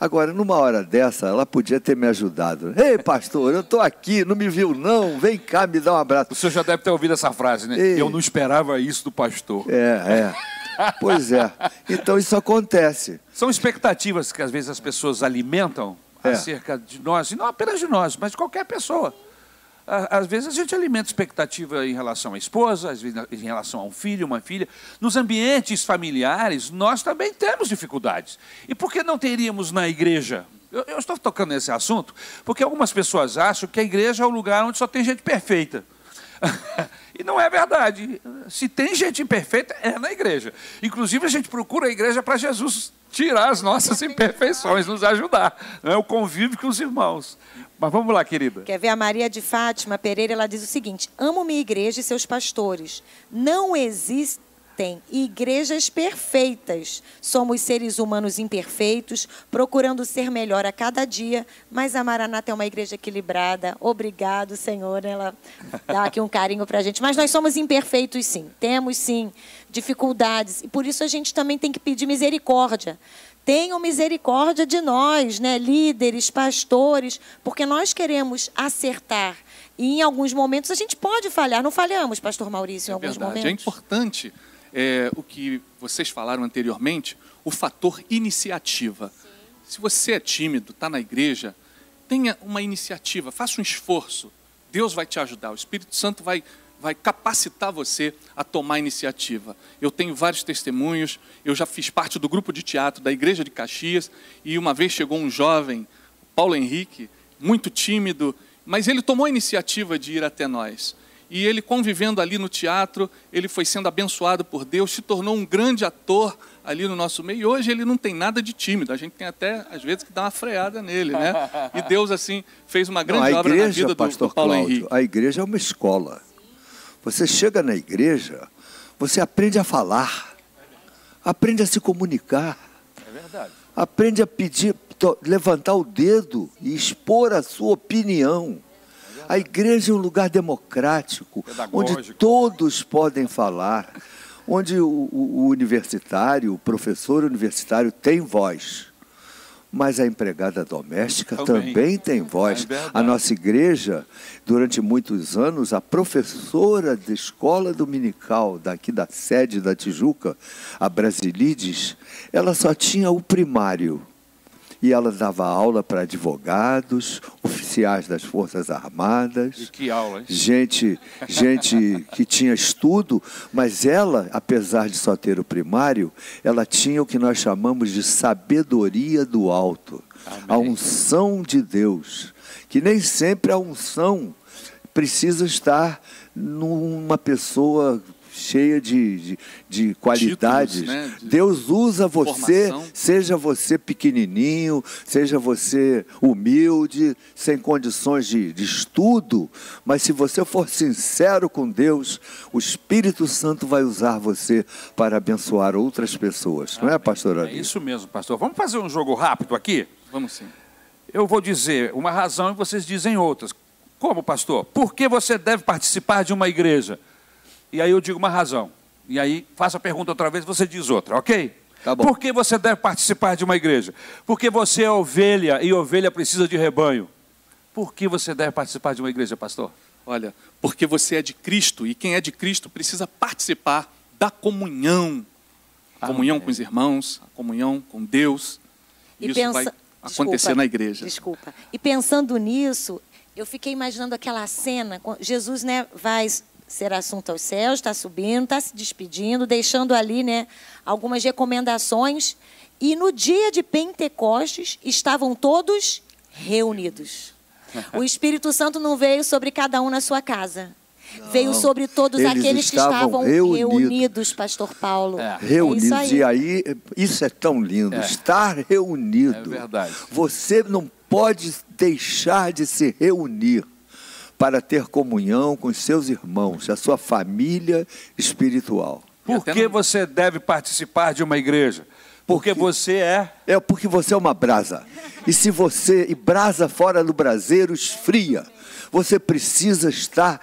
Speaker 3: Agora, numa hora dessa, ela podia ter me ajudado. Ei, pastor, eu estou aqui, não me viu não? Vem cá, me dá um abraço.
Speaker 1: O senhor já deve ter ouvido essa frase, né? Ei. Eu não esperava isso do pastor.
Speaker 3: É, é. Pois é. Então isso acontece.
Speaker 1: São expectativas que às vezes as pessoas alimentam é. acerca de nós, e não apenas de nós, mas de qualquer pessoa. Às vezes a gente alimenta expectativa em relação à esposa, às vezes em relação a um filho, uma filha. Nos ambientes familiares, nós também temos dificuldades. E por que não teríamos na igreja? Eu, eu estou tocando nesse assunto porque algumas pessoas acham que a igreja é o lugar onde só tem gente perfeita. e não é verdade. Se tem gente imperfeita, é na igreja. Inclusive, a gente procura a igreja para Jesus tirar as nossas imperfeições, nos ajudar. Não é o convívio com os irmãos. Mas vamos lá, querida.
Speaker 2: Quer ver a Maria de Fátima Pereira? Ela diz o seguinte: Amo minha igreja e seus pastores. Não existem igrejas perfeitas. Somos seres humanos imperfeitos, procurando ser melhor a cada dia, mas a Maranata é uma igreja equilibrada. Obrigado, Senhor. Ela dá aqui um carinho para a gente. Mas nós somos imperfeitos, sim. Temos, sim, dificuldades. E por isso a gente também tem que pedir misericórdia tenham misericórdia de nós, né, líderes, pastores, porque nós queremos acertar. E em alguns momentos a gente pode falhar. Não falhamos, pastor Maurício, em é alguns
Speaker 4: verdade.
Speaker 2: momentos?
Speaker 4: É importante é, o que vocês falaram anteriormente, o fator iniciativa. Sim. Se você é tímido, está na igreja, tenha uma iniciativa, faça um esforço. Deus vai te ajudar, o Espírito Santo vai vai capacitar você a tomar iniciativa. Eu tenho vários testemunhos, eu já fiz parte do grupo de teatro da Igreja de Caxias, e uma vez chegou um jovem, Paulo Henrique, muito tímido, mas ele tomou a iniciativa de ir até nós. E ele convivendo ali no teatro, ele foi sendo abençoado por Deus, se tornou um grande ator ali no nosso meio. E hoje ele não tem nada de tímido. A gente tem até, às vezes, que dar uma freada nele, né? E Deus, assim, fez uma grande
Speaker 3: não,
Speaker 4: obra
Speaker 3: igreja,
Speaker 4: na vida do, do Paulo
Speaker 3: Cláudio,
Speaker 4: Henrique.
Speaker 3: A igreja é uma escola. Você chega na igreja, você aprende a falar, aprende a se comunicar.
Speaker 1: É verdade.
Speaker 3: Aprende a pedir, levantar o dedo e expor a sua opinião. É a igreja é um lugar democrático, onde todos podem falar, onde o, o, o universitário, o professor universitário tem voz. Mas a empregada doméstica também, também tem voz. É a nossa igreja, durante muitos anos, a professora de escola dominical daqui da sede da Tijuca, a Brasilides, ela só tinha o primário e ela dava aula para advogados, oficiais das Forças Armadas.
Speaker 1: E que aula, hein?
Speaker 3: Gente, gente que tinha estudo, mas ela, apesar de só ter o primário, ela tinha o que nós chamamos de sabedoria do alto. Amém. A unção de Deus, que nem sempre a unção precisa estar numa pessoa cheia de, de, de qualidades.
Speaker 4: Títulos, né? De
Speaker 3: Deus usa você,
Speaker 4: formação.
Speaker 3: seja você pequenininho, seja você humilde, sem condições de, de estudo, mas se você for sincero com Deus, o Espírito Santo vai usar você para abençoar outras pessoas. Não é, pastor
Speaker 1: É
Speaker 3: Ari?
Speaker 1: isso mesmo, pastor. Vamos fazer um jogo rápido aqui?
Speaker 4: Vamos sim.
Speaker 1: Eu vou dizer uma razão e vocês dizem outras. Como, pastor? Por que você deve participar de uma igreja? E aí eu digo uma razão. E aí faça a pergunta outra vez, você diz outra, ok?
Speaker 3: Tá bom.
Speaker 1: Por que você deve participar de uma igreja? Porque você é ovelha e ovelha precisa de rebanho. Por que você deve participar de uma igreja, pastor?
Speaker 4: Olha, porque você é de Cristo e quem é de Cristo precisa participar da comunhão. A comunhão com os irmãos, a comunhão com Deus.
Speaker 2: E
Speaker 4: Isso
Speaker 2: pensa-
Speaker 4: vai acontecer
Speaker 2: Desculpa,
Speaker 4: na igreja.
Speaker 2: Desculpa. E pensando nisso, eu fiquei imaginando aquela cena, Jesus, né, vai ser assunto aos céus, está subindo, está se despedindo, deixando ali, né, algumas recomendações. E no dia de Pentecostes estavam todos reunidos. O Espírito Santo não veio sobre cada um na sua casa. Veio sobre todos
Speaker 3: Eles
Speaker 2: aqueles que
Speaker 3: estavam reunidos.
Speaker 2: reunidos, Pastor Paulo.
Speaker 1: É.
Speaker 2: É
Speaker 3: Reunidos,
Speaker 2: isso aí.
Speaker 3: e aí, isso é tão lindo, estar reunido.
Speaker 1: É verdade.
Speaker 3: Você não pode deixar de se reunir para ter comunhão com os seus irmãos, a sua família espiritual.
Speaker 1: Por que
Speaker 4: não-
Speaker 1: você deve participar de uma igreja? Porque você é.
Speaker 3: É porque você é uma brasa. E se você. E brasa fora do braseiro esfria. Você precisa estar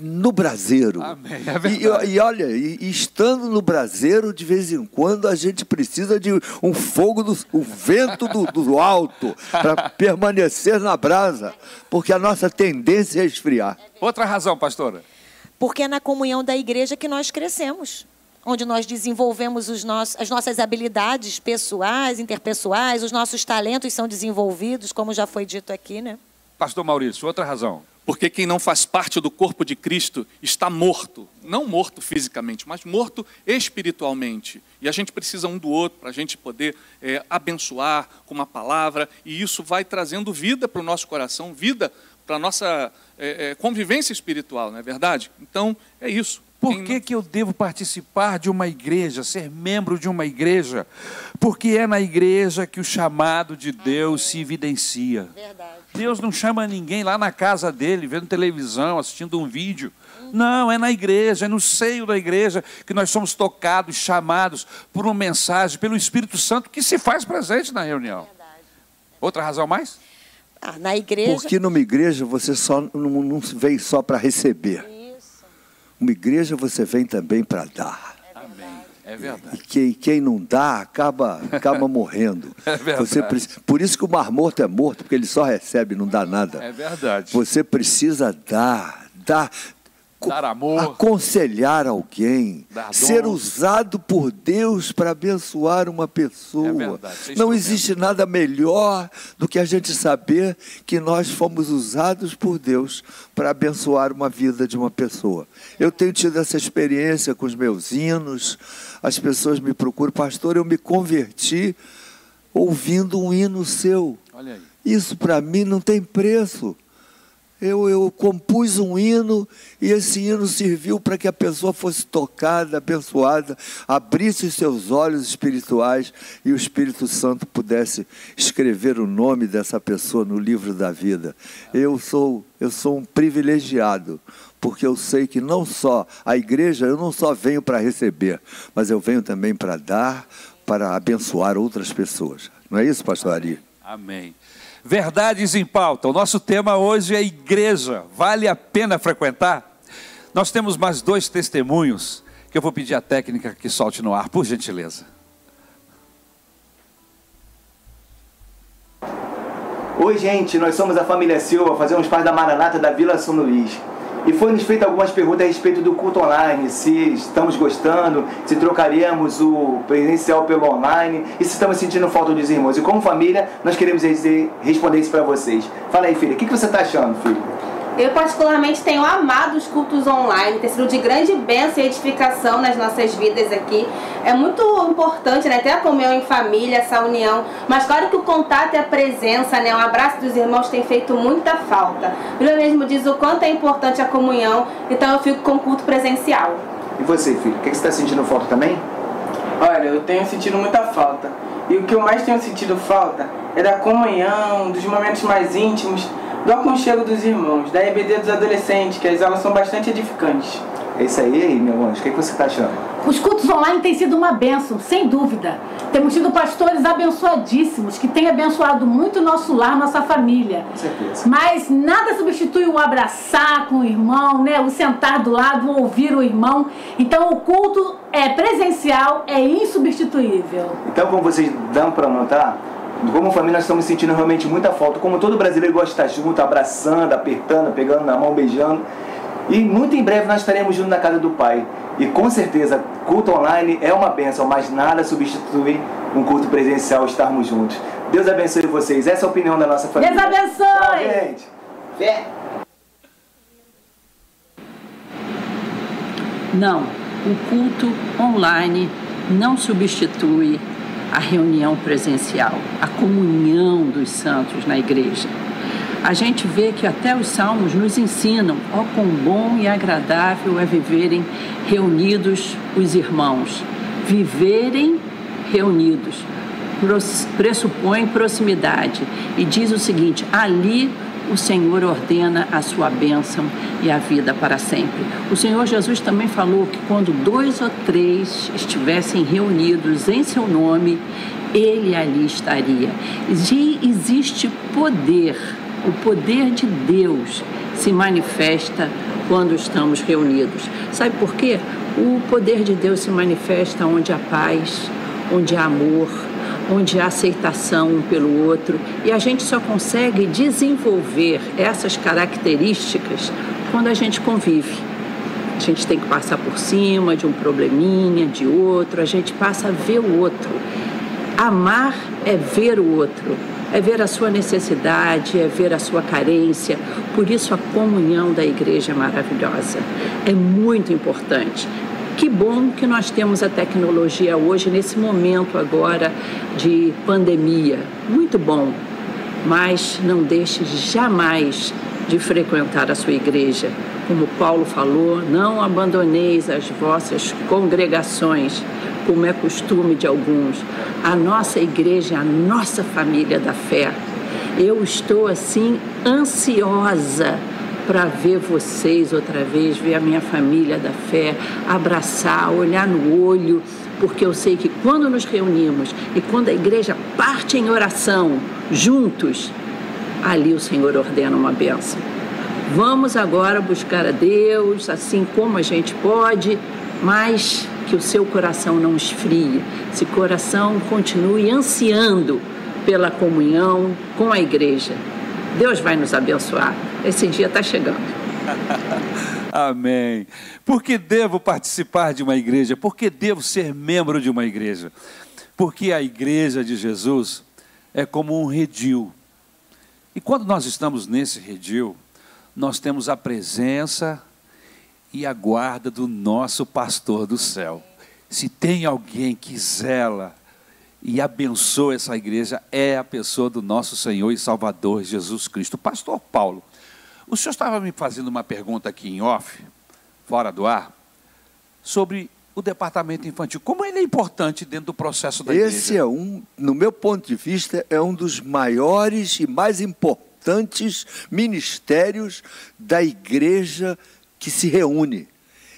Speaker 3: no braseiro.
Speaker 1: Amém, é
Speaker 3: e, e olha, e, e estando no braseiro, de vez em quando a gente precisa de um fogo, do, um vento do, do alto para permanecer na brasa. Porque a nossa tendência é esfriar.
Speaker 1: Outra razão, pastora.
Speaker 2: Porque é na comunhão da igreja que nós crescemos, onde nós desenvolvemos os nossos, as nossas habilidades pessoais, interpessoais, os nossos talentos são desenvolvidos, como já foi dito aqui, né?
Speaker 1: Pastor Maurício, outra razão.
Speaker 4: Porque quem não faz parte do corpo de Cristo está morto. Não morto fisicamente, mas morto espiritualmente. E a gente precisa um do outro para a gente poder é, abençoar com uma palavra. E isso vai trazendo vida para o nosso coração, vida para a nossa é, é, convivência espiritual, não é verdade? Então, é isso.
Speaker 1: Por que, que eu devo participar de uma igreja, ser membro de uma igreja? Porque é na igreja que o chamado de Deus se evidencia.
Speaker 2: Verdade.
Speaker 1: Deus não chama ninguém lá na casa dele, vendo televisão, assistindo um vídeo. Não, é na igreja, é no seio da igreja que nós somos tocados, chamados por uma mensagem, pelo Espírito Santo que se faz presente na reunião. Outra razão mais?
Speaker 2: Ah, na igreja.
Speaker 3: Porque numa igreja você só não, não vem só para receber. Uma igreja você vem também para dar.
Speaker 1: É
Speaker 3: E
Speaker 1: verdade.
Speaker 3: quem, quem não dá acaba, acaba morrendo.
Speaker 1: É verdade.
Speaker 3: Você preci- por isso que o mar morto é morto, porque ele só recebe, não dá nada.
Speaker 1: É verdade.
Speaker 3: Você precisa dar, dar,
Speaker 1: Dar amor.
Speaker 3: aconselhar alguém, ser usado por Deus para abençoar uma pessoa.
Speaker 1: É verdade,
Speaker 3: não existe nada melhor do que a gente saber que nós fomos usados por Deus para abençoar uma vida de uma pessoa. Eu tenho tido essa experiência com os meus hinos, as pessoas me procuram, pastor, eu me converti ouvindo um hino seu. Isso para mim não tem preço. Eu, eu compus um hino e esse hino serviu para que a pessoa fosse tocada, abençoada, abrisse os seus olhos espirituais e o Espírito Santo pudesse escrever o nome dessa pessoa no livro da vida. Eu sou, eu sou um privilegiado, porque eu sei que não só a igreja, eu não só venho para receber, mas eu venho também para dar, para abençoar outras pessoas. Não é isso, pastor Ari?
Speaker 1: Amém. Verdades em pauta. O nosso tema hoje é igreja. Vale a pena frequentar? Nós temos mais dois testemunhos que eu vou pedir à técnica que solte no ar, por gentileza.
Speaker 9: Oi, gente, nós somos a família Silva, fazemos parte da Maranata da Vila São Luís. E foi-nos feita algumas perguntas a respeito do culto online, se estamos gostando, se trocaríamos o presencial pelo online e se estamos sentindo falta dos irmãos. E como família, nós queremos responder isso para vocês. Fala aí, filha, o que você está achando, filho?
Speaker 10: Eu particularmente tenho amado os cultos online, tem sido de grande bênção e edificação nas nossas vidas aqui. É muito importante, né? Ter a comunhão em família, essa união. Mas claro que o contato e a presença, né? O abraço dos irmãos tem feito muita falta. Bíblia mesmo diz o quanto é importante a comunhão, então eu fico com o culto presencial.
Speaker 9: E você, filho, o que, que você está sentindo falta também?
Speaker 11: Olha, eu tenho sentido muita falta. E o que eu mais tenho sentido falta é da comunhão, dos momentos mais íntimos, do aconchego dos irmãos, da EBD dos adolescentes, que as aulas são bastante edificantes.
Speaker 9: É isso aí, meu anjo. O que, que você está achando?
Speaker 12: Os cultos online têm sido uma bênção, sem dúvida. Temos tido pastores abençoadíssimos que têm abençoado muito o nosso lar, nossa família.
Speaker 9: Com certeza.
Speaker 12: Mas nada substitui o abraçar com o irmão, né? o sentar do lado, o ouvir o irmão. Então o culto é presencial, é insubstituível.
Speaker 9: Então, como vocês dão para notar, como família nós estamos sentindo realmente muita falta. Como todo brasileiro gosta de estar junto, abraçando, apertando, pegando na mão, beijando. E muito em breve nós estaremos juntos na casa do Pai. E com certeza, culto online é uma bênção, mas nada substitui um culto presencial, estarmos juntos. Deus abençoe vocês. Essa é a opinião da nossa família.
Speaker 12: Deus abençoe!
Speaker 9: Tchau, gente.
Speaker 11: Fé!
Speaker 13: Não, o culto online não substitui a reunião presencial, a comunhão dos santos na igreja. A gente vê que até os salmos nos ensinam, ó quão bom e agradável é viverem reunidos os irmãos. Viverem reunidos pressupõe proximidade e diz o seguinte: ali o Senhor ordena a sua bênção e a vida para sempre. O Senhor Jesus também falou que quando dois ou três estivessem reunidos em seu nome, ele ali estaria. E existe poder, o poder de Deus se manifesta quando estamos reunidos. Sabe por quê? O poder de Deus se manifesta onde há paz, onde há amor, onde há aceitação um pelo outro. E a gente só consegue desenvolver essas características quando a gente convive. A gente tem que passar por cima de um probleminha, de outro, a gente passa a ver o outro. Amar é ver o outro, é ver a sua necessidade, é ver a sua carência. Por isso a comunhão da igreja é maravilhosa. É muito importante. Que bom que nós temos a tecnologia hoje, nesse momento agora de pandemia. Muito bom. Mas não deixe jamais de frequentar a sua igreja. Como Paulo falou, não abandoneis as vossas congregações, como é costume de alguns. A nossa igreja é a nossa família da fé. Eu estou assim ansiosa para ver vocês outra vez, ver a minha família da fé, abraçar, olhar no olho, porque eu sei que quando nos reunimos e quando a igreja parte em oração juntos, ali o Senhor ordena uma bênção. Vamos agora buscar a Deus, assim como a gente pode, mas que o seu coração não esfrie, esse coração continue ansiando pela comunhão com a igreja. Deus vai nos abençoar. Esse dia está chegando.
Speaker 1: Amém. Por que devo participar de uma igreja? Por que devo ser membro de uma igreja? Porque a igreja de Jesus é como um redil. E quando nós estamos nesse redil, nós temos a presença e a guarda do nosso pastor do céu. Se tem alguém que zela e abençoa essa igreja, é a pessoa do nosso Senhor e Salvador Jesus Cristo. Pastor Paulo, o senhor estava me fazendo uma pergunta aqui em off, fora do ar, sobre o departamento infantil. Como ele é importante dentro do processo da igreja?
Speaker 3: Esse é um, no meu ponto de vista, é um dos maiores e mais importantes ministérios da igreja que se reúne.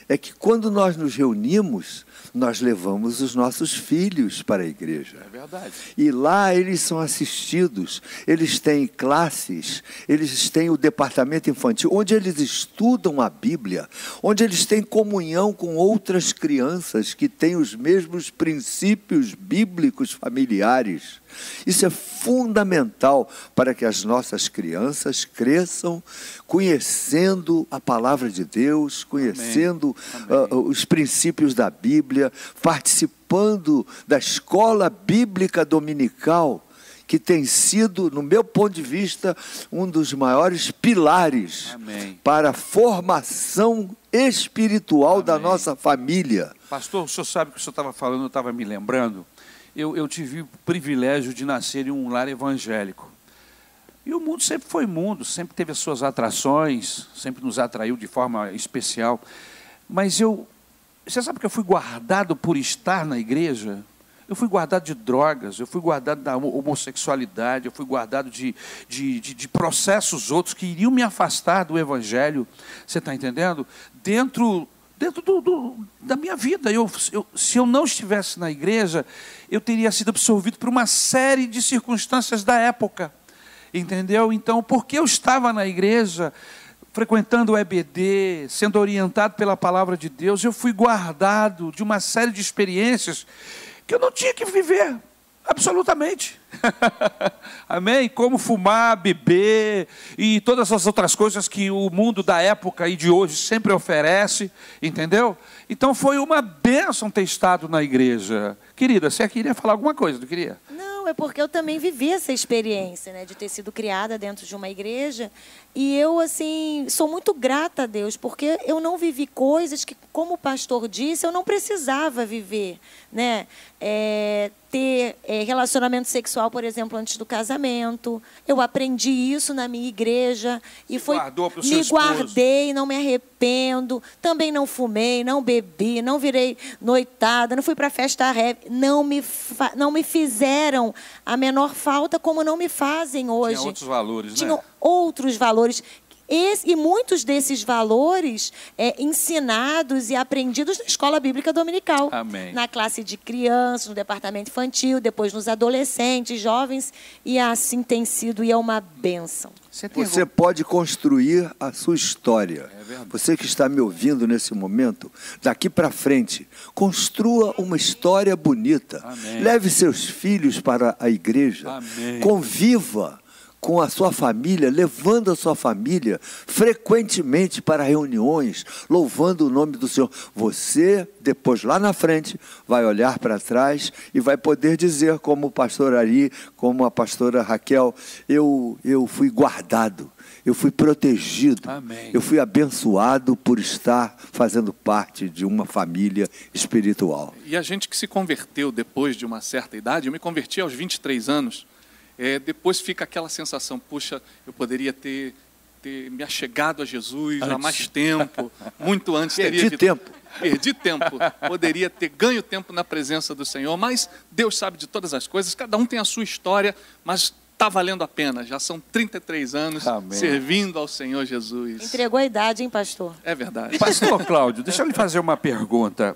Speaker 3: É que quando nós nos reunimos, nós levamos os nossos filhos para a igreja.
Speaker 1: Verdade.
Speaker 3: E lá eles são assistidos, eles têm classes, eles têm o departamento infantil, onde eles estudam a Bíblia, onde eles têm comunhão com outras crianças que têm os mesmos princípios bíblicos familiares. Isso é fundamental para que as nossas crianças cresçam conhecendo a palavra de Deus, conhecendo Amém. Amém. Uh, os princípios da Bíblia, participando da escola bíblica dominical que tem sido, no meu ponto de vista, um dos maiores pilares Amém. para a formação espiritual Amém. da nossa família.
Speaker 1: Pastor, o senhor sabe que o senhor estava falando, eu estava me lembrando eu, eu tive o privilégio de nascer em um lar evangélico. E o mundo sempre foi mundo, sempre teve as suas atrações, sempre nos atraiu de forma especial. Mas eu você sabe que eu fui guardado por estar na igreja? Eu fui guardado de drogas, eu fui guardado da homossexualidade, eu fui guardado de, de, de, de processos outros que iriam me afastar do Evangelho. Você está entendendo? Dentro, dentro do, do, da minha vida. Eu, eu, se eu não estivesse na igreja, eu teria sido absorvido por uma série de circunstâncias da época. Entendeu? Então, porque eu estava na igreja, frequentando o EBD, sendo orientado pela palavra de Deus, eu fui guardado de uma série de experiências que eu não tinha que viver, absolutamente. Amém? Como fumar, beber e todas as outras coisas que o mundo da época e de hoje sempre oferece, entendeu? Então foi uma bênção ter estado na igreja. Querida, você queria falar alguma coisa, não queria?
Speaker 2: Não, é porque eu também vivi essa experiência, né, de ter sido criada dentro de uma igreja e eu, assim, sou muito grata a Deus, porque eu não vivi coisas que, como o pastor disse, eu não precisava viver. Né? É, ter é, relacionamento sexual, por exemplo, antes do casamento. Eu aprendi isso na minha igreja e foi me guardei, não me arrependo. Também não fumei, não bebi, não virei noitada, não fui para festa rap, não me não me fizeram a menor falta como não me fazem hoje. Tinha
Speaker 1: outros valores,
Speaker 2: Tinham
Speaker 1: né?
Speaker 2: outros valores esse, e muitos desses valores é, ensinados e aprendidos na escola bíblica dominical.
Speaker 1: Amém.
Speaker 2: Na classe de crianças, no departamento infantil, depois nos adolescentes, jovens, e assim tem sido e é uma benção.
Speaker 3: Você, Você pode construir a sua história. É Você que está me ouvindo nesse momento, daqui para frente, construa uma história bonita.
Speaker 1: Amém.
Speaker 3: Leve seus filhos para a igreja.
Speaker 1: Amém.
Speaker 3: Conviva com a sua família, levando a sua família frequentemente para reuniões, louvando o nome do Senhor. Você, depois lá na frente, vai olhar para trás e vai poder dizer, como o pastor Ari, como a pastora Raquel, eu, eu fui guardado. Eu fui protegido,
Speaker 1: Amém.
Speaker 3: eu fui abençoado por estar fazendo parte de uma família espiritual.
Speaker 4: E a gente que se converteu depois de uma certa idade, eu me converti aos 23 anos, é, depois fica aquela sensação, puxa, eu poderia ter, ter me achegado a Jesus antes. há mais tempo, muito antes.
Speaker 3: Perdi
Speaker 4: teria
Speaker 3: tempo.
Speaker 4: Perdi tempo, poderia ter ganho tempo na presença do Senhor, mas Deus sabe de todas as coisas, cada um tem a sua história, mas está valendo a pena. Já são 33 anos
Speaker 1: Amém.
Speaker 4: servindo ao Senhor Jesus.
Speaker 2: Entregou a idade, hein, pastor?
Speaker 4: É verdade.
Speaker 1: Pastor Cláudio, deixa eu lhe fazer uma pergunta.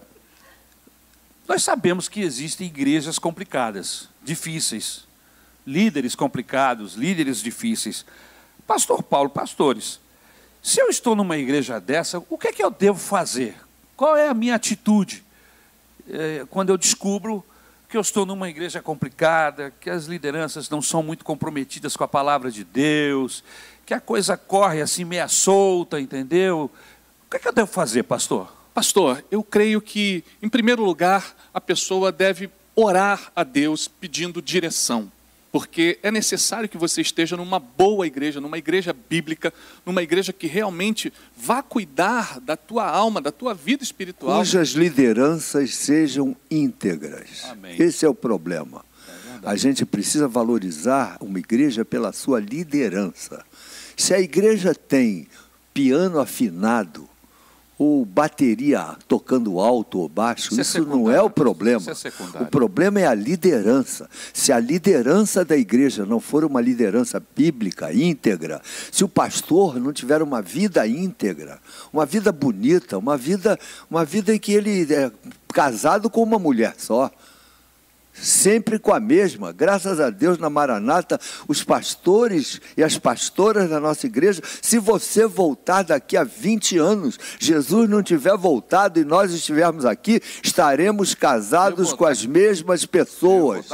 Speaker 1: Nós sabemos que existem igrejas complicadas, difíceis líderes complicados, líderes difíceis. Pastor Paulo, pastores, se eu estou numa igreja dessa, o que é que eu devo fazer? Qual é a minha atitude é, quando eu descubro que eu estou numa igreja complicada, que as lideranças não são muito comprometidas com a palavra de Deus, que a coisa corre assim meia solta, entendeu? O que é que eu devo fazer, pastor?
Speaker 4: Pastor, eu creio que, em primeiro lugar, a pessoa deve orar a Deus pedindo direção porque é necessário que você esteja numa boa igreja, numa igreja bíblica, numa igreja que realmente vá cuidar da tua alma, da tua vida espiritual.
Speaker 3: Cujas lideranças sejam íntegras.
Speaker 1: Amém.
Speaker 3: Esse é o problema.
Speaker 1: É
Speaker 3: a gente precisa valorizar uma igreja pela sua liderança. Se a igreja tem piano afinado, ou bateria tocando alto ou baixo, isso,
Speaker 1: isso
Speaker 3: não é o problema.
Speaker 1: É
Speaker 3: o problema é a liderança. Se a liderança da igreja não for uma liderança bíblica, íntegra, se o pastor não tiver uma vida íntegra, uma vida bonita, uma vida, uma vida em que ele é casado com uma mulher só, sempre com a mesma. Graças a Deus, na Maranata, os pastores e as pastoras da nossa igreja, se você voltar daqui a 20 anos, Jesus não tiver voltado e nós estivermos aqui, estaremos casados com as mesmas pessoas.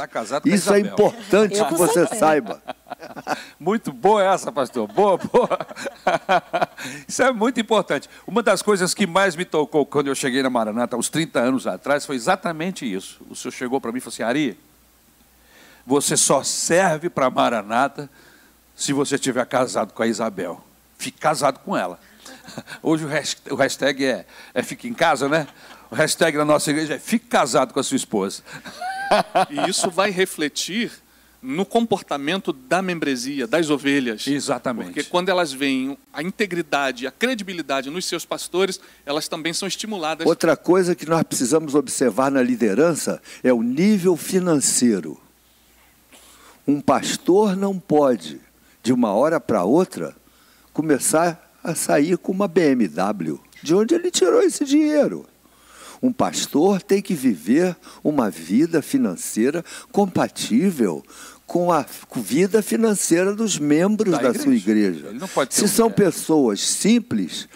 Speaker 3: Isso é importante que você saiba.
Speaker 1: Muito boa essa, pastor. Boa, boa. Isso é muito importante. Uma das coisas que mais me tocou quando eu cheguei na Maranata, uns 30 anos atrás, foi exatamente isso. O senhor chegou para mim e falou assim: Ari, você só serve para Maranata se você estiver casado com a Isabel. Fique casado com ela. Hoje o hashtag é, é fique em casa, né? O hashtag da nossa igreja é fique casado com a sua esposa.
Speaker 4: E isso vai refletir no comportamento da membresia, das ovelhas.
Speaker 1: Exatamente.
Speaker 4: Porque quando elas veem a integridade, a credibilidade nos seus pastores, elas também são estimuladas.
Speaker 3: Outra coisa que nós precisamos observar na liderança é o nível financeiro. Um pastor não pode, de uma hora para outra, começar a sair com uma BMW. De onde ele tirou esse dinheiro? Um pastor tem que viver uma vida financeira compatível com a vida financeira dos membros da, da sua igreja. Se são pessoas simples,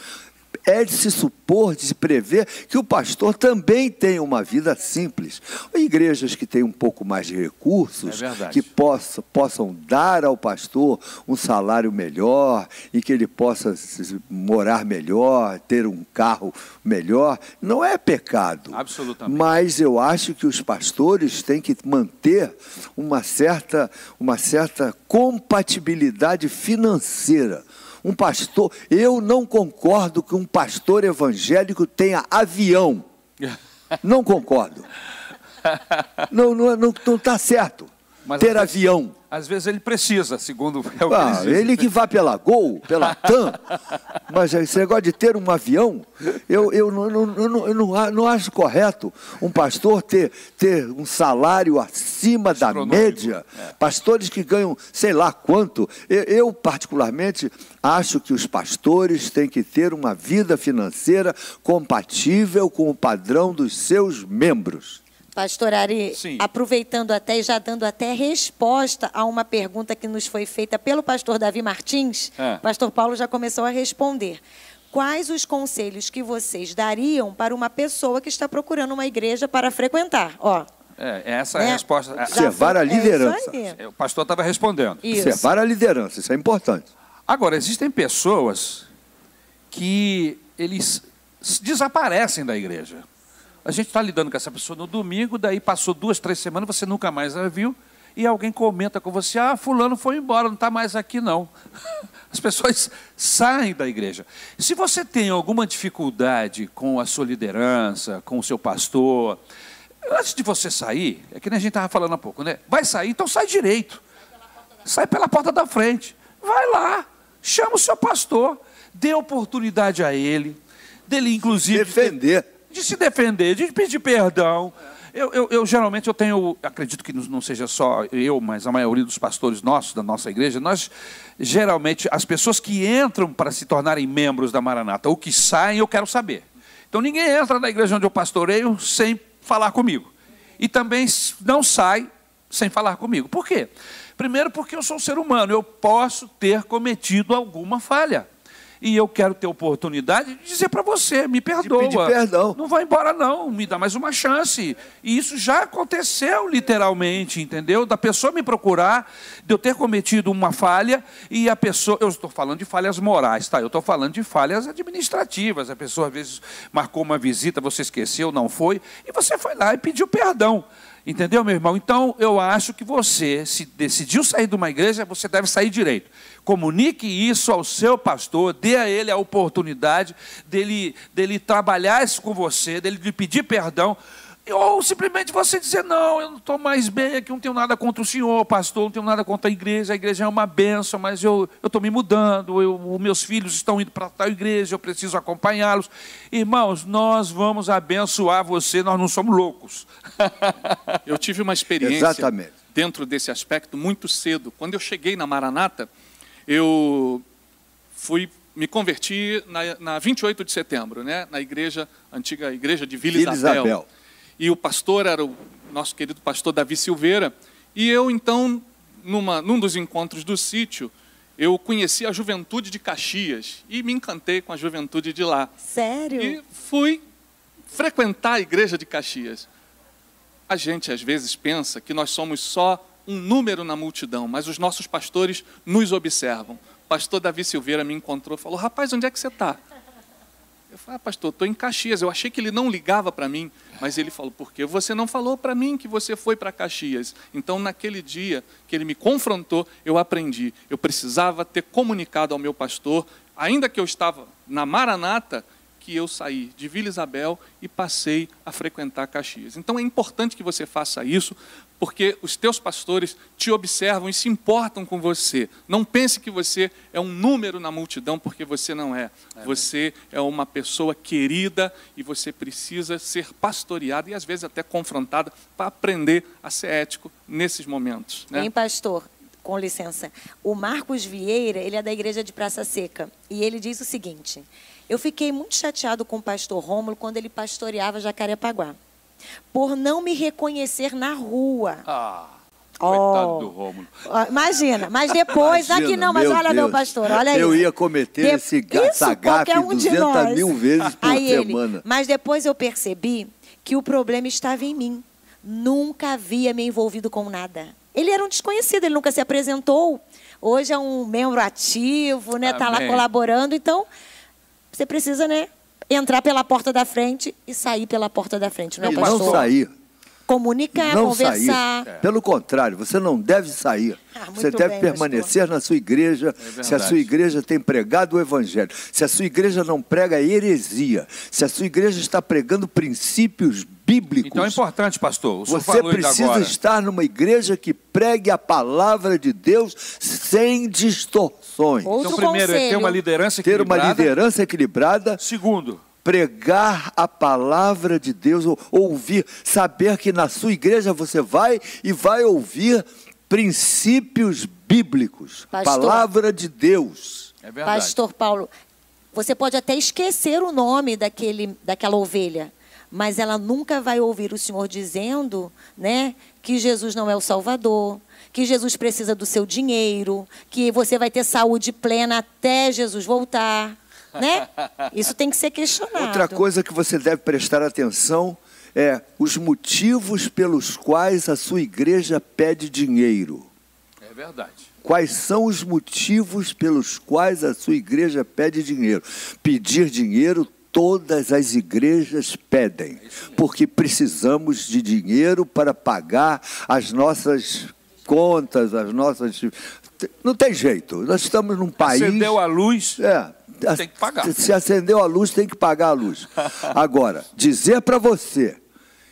Speaker 3: é de se supor, de se prever que o pastor também tem uma vida simples. Igrejas que têm um pouco mais de recursos, é que possa, possam dar ao pastor um salário melhor e que ele possa morar melhor, ter um carro melhor, não é pecado.
Speaker 1: Absolutamente.
Speaker 3: Mas eu acho que os pastores têm que manter uma certa, uma certa compatibilidade financeira um pastor, eu não concordo que um pastor evangélico tenha avião. Não concordo. Não está não, não, não tá certo Mas ter avião.
Speaker 1: Às vezes ele precisa, segundo é
Speaker 3: o ah,
Speaker 1: que ele,
Speaker 3: ele que vá pela Gol, pela TAM, mas esse negócio de ter um avião, eu, eu, não, eu, não, eu não, não acho correto um pastor ter, ter um salário acima da média. É. Pastores que ganham sei lá quanto. Eu, eu, particularmente, acho que os pastores têm que ter uma vida financeira compatível com o padrão dos seus membros.
Speaker 2: Pastor Ari, Sim. aproveitando até e já dando até resposta a uma pergunta que nos foi feita pelo pastor Davi Martins, é. o pastor Paulo já começou a responder. Quais os conselhos que vocês dariam para uma pessoa que está procurando uma igreja para frequentar? Ó,
Speaker 1: é, essa né? é a resposta.
Speaker 3: Observar a é liderança.
Speaker 1: É o pastor estava respondendo.
Speaker 3: Isso. Observar a liderança, isso é importante.
Speaker 1: Agora, existem pessoas que eles desaparecem da igreja. A gente está lidando com essa pessoa no domingo, daí passou duas, três semanas, você nunca mais a viu, e alguém comenta com você: ah, fulano foi embora, não está mais aqui não. As pessoas saem da igreja. Se você tem alguma dificuldade com a sua liderança, com o seu pastor, antes de você sair, é que nem a gente estava falando há pouco, né? Vai sair, então sai direito. Sai pela porta da frente. Vai lá, chama o seu pastor, dê oportunidade a ele, dele inclusive
Speaker 3: defender
Speaker 1: de se defender, de pedir perdão. Eu, eu, eu, geralmente eu tenho, acredito que não seja só eu, mas a maioria dos pastores nossos da nossa igreja, nós geralmente as pessoas que entram para se tornarem membros da Maranata ou que saem, eu quero saber. Então ninguém entra na igreja onde eu pastoreio sem falar comigo. E também não sai sem falar comigo. Por quê? Primeiro porque eu sou um ser humano, eu posso ter cometido alguma falha e eu quero ter oportunidade de dizer para você, me perdoa. De
Speaker 3: pedir perdão.
Speaker 1: Não vai embora não, me dá mais uma chance. E isso já aconteceu literalmente, entendeu? Da pessoa me procurar, de eu ter cometido uma falha e a pessoa, eu estou falando de falhas morais, tá? Eu estou falando de falhas administrativas. A pessoa às vezes marcou uma visita, você esqueceu, não foi, e você foi lá e pediu perdão. Entendeu, meu irmão? Então, eu acho que você, se decidiu sair de uma igreja, você deve sair direito. Comunique isso ao seu pastor, dê a ele a oportunidade dele, dele trabalhar isso com você, dele lhe pedir perdão. Ou simplesmente você dizer, não, eu não estou mais bem aqui, não tenho nada contra o senhor, pastor, não tenho nada contra a igreja, a igreja é uma benção, mas eu estou me mudando, eu, meus filhos estão indo para tal igreja, eu preciso acompanhá-los. Irmãos, nós vamos abençoar você, nós não somos loucos.
Speaker 4: eu tive uma experiência Exatamente. dentro desse aspecto muito cedo. Quando eu cheguei na Maranata, eu fui me converti na, na 28 de setembro, né, na igreja, antiga igreja de Vila, Vila Isabel. Isabel. E o pastor era o nosso querido pastor Davi Silveira. E eu, então, numa, num dos encontros do sítio, eu conheci a juventude de Caxias e me encantei com a juventude de lá.
Speaker 2: Sério?
Speaker 4: E fui frequentar a igreja de Caxias. A gente às vezes pensa que nós somos só um número na multidão, mas os nossos pastores nos observam. O pastor Davi Silveira me encontrou e falou: Rapaz, onde é que você está? Eu falei, ah, pastor, estou em Caxias. Eu achei que ele não ligava para mim, mas ele falou, por que você não falou para mim que você foi para Caxias? Então, naquele dia que ele me confrontou, eu aprendi. Eu precisava ter comunicado ao meu pastor, ainda que eu estava na Maranata, que eu saí de Vila Isabel e passei a frequentar Caxias. Então é importante que você faça isso porque os teus pastores te observam e se importam com você. Não pense que você é um número na multidão, porque você não é. Você é uma pessoa querida e você precisa ser pastoreada e às vezes até confrontada para aprender a ser ético nesses momentos. Né?
Speaker 2: Hein, pastor? Com licença. O Marcos Vieira, ele é da igreja de Praça Seca. E ele diz o seguinte: Eu fiquei muito chateado com o pastor Rômulo quando ele pastoreava Jacarepaguá por não me reconhecer na rua.
Speaker 1: Ah,
Speaker 2: coitado
Speaker 1: oh. do Rômulo.
Speaker 2: Imagina, mas depois,
Speaker 3: Imagina,
Speaker 2: aqui não, mas olha,
Speaker 3: Deus.
Speaker 2: meu pastor, olha aí.
Speaker 3: Eu ia cometer
Speaker 2: De-
Speaker 3: esse essa gafe
Speaker 2: um de
Speaker 3: 200
Speaker 2: nós.
Speaker 3: mil vezes por
Speaker 2: Aí ele,
Speaker 3: semana.
Speaker 2: mas depois eu percebi que o problema estava em mim. Nunca havia me envolvido com nada. Ele era um desconhecido, ele nunca se apresentou. Hoje é um membro ativo, né? Está lá colaborando. Então, você precisa, né? Entrar pela porta da frente e sair pela porta da frente, não é, pastor?
Speaker 3: não sair.
Speaker 2: Comunicar,
Speaker 3: não
Speaker 2: conversar.
Speaker 3: sair. Pelo contrário, você não deve sair.
Speaker 2: Ah,
Speaker 3: você deve
Speaker 2: bem,
Speaker 3: permanecer na sua igreja. se a sua igreja tem pregado o evangelho. Se a sua igreja não prega heresia. Se a sua igreja está pregando princípios bíblicos.
Speaker 1: Então é importante, pastor.
Speaker 3: Você precisa
Speaker 1: agora.
Speaker 3: estar numa igreja que pregue a palavra de Deus sem distorções.
Speaker 2: Outro
Speaker 1: Então, primeiro, é ter
Speaker 2: conselho.
Speaker 1: uma liderança
Speaker 3: Ter uma
Speaker 1: equilibrada.
Speaker 3: liderança equilibrada.
Speaker 1: Segundo,
Speaker 3: pregar a palavra de Deus, ou- ouvir, saber que na sua igreja você vai e vai ouvir princípios bíblicos,
Speaker 2: Pastor.
Speaker 3: palavra de Deus.
Speaker 1: é verdade.
Speaker 2: Pastor Paulo, você pode até esquecer o nome daquele, daquela ovelha, mas ela nunca vai ouvir o Senhor dizendo, né, que Jesus não é o Salvador, que Jesus precisa do seu dinheiro, que você vai ter saúde plena até Jesus voltar, né? Isso tem que ser questionado.
Speaker 3: Outra coisa que você deve prestar atenção é os motivos pelos quais a sua igreja pede dinheiro.
Speaker 1: É verdade.
Speaker 3: Quais são os motivos pelos quais a sua igreja pede dinheiro? Pedir dinheiro todas as igrejas pedem, porque precisamos de dinheiro para pagar as nossas contas, as nossas. Não tem jeito. Nós estamos num país.
Speaker 1: Acendeu a luz,
Speaker 3: É.
Speaker 1: Tem que pagar.
Speaker 3: Se acendeu a luz, tem que pagar a luz. Agora, dizer para você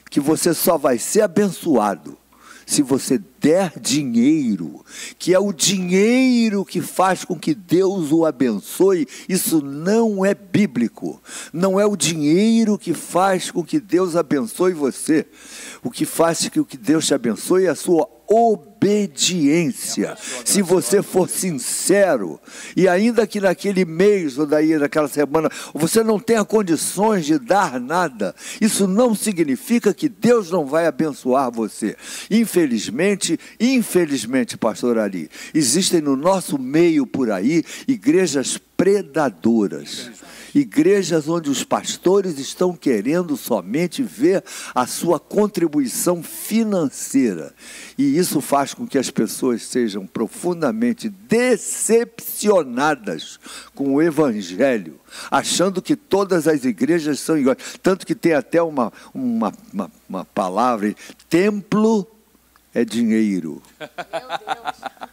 Speaker 3: que você só vai ser abençoado se você der dinheiro, que é o dinheiro que faz com que Deus o abençoe, isso não é bíblico. Não é o dinheiro que faz com que Deus abençoe você. O que faz com que Deus te abençoe é a sua obediência. Se você for sincero, e ainda que naquele mês ou daí naquela semana você não tenha condições de dar nada, isso não significa que Deus não vai abençoar você. Infelizmente, infelizmente, pastor Ali, existem no nosso meio por aí igrejas predadoras. Igrejas onde os pastores estão querendo somente ver a sua contribuição financeira. E isso faz com que as pessoas sejam profundamente decepcionadas com o Evangelho, achando que todas as igrejas são iguais. Tanto que tem até uma, uma, uma, uma palavra: templo é dinheiro.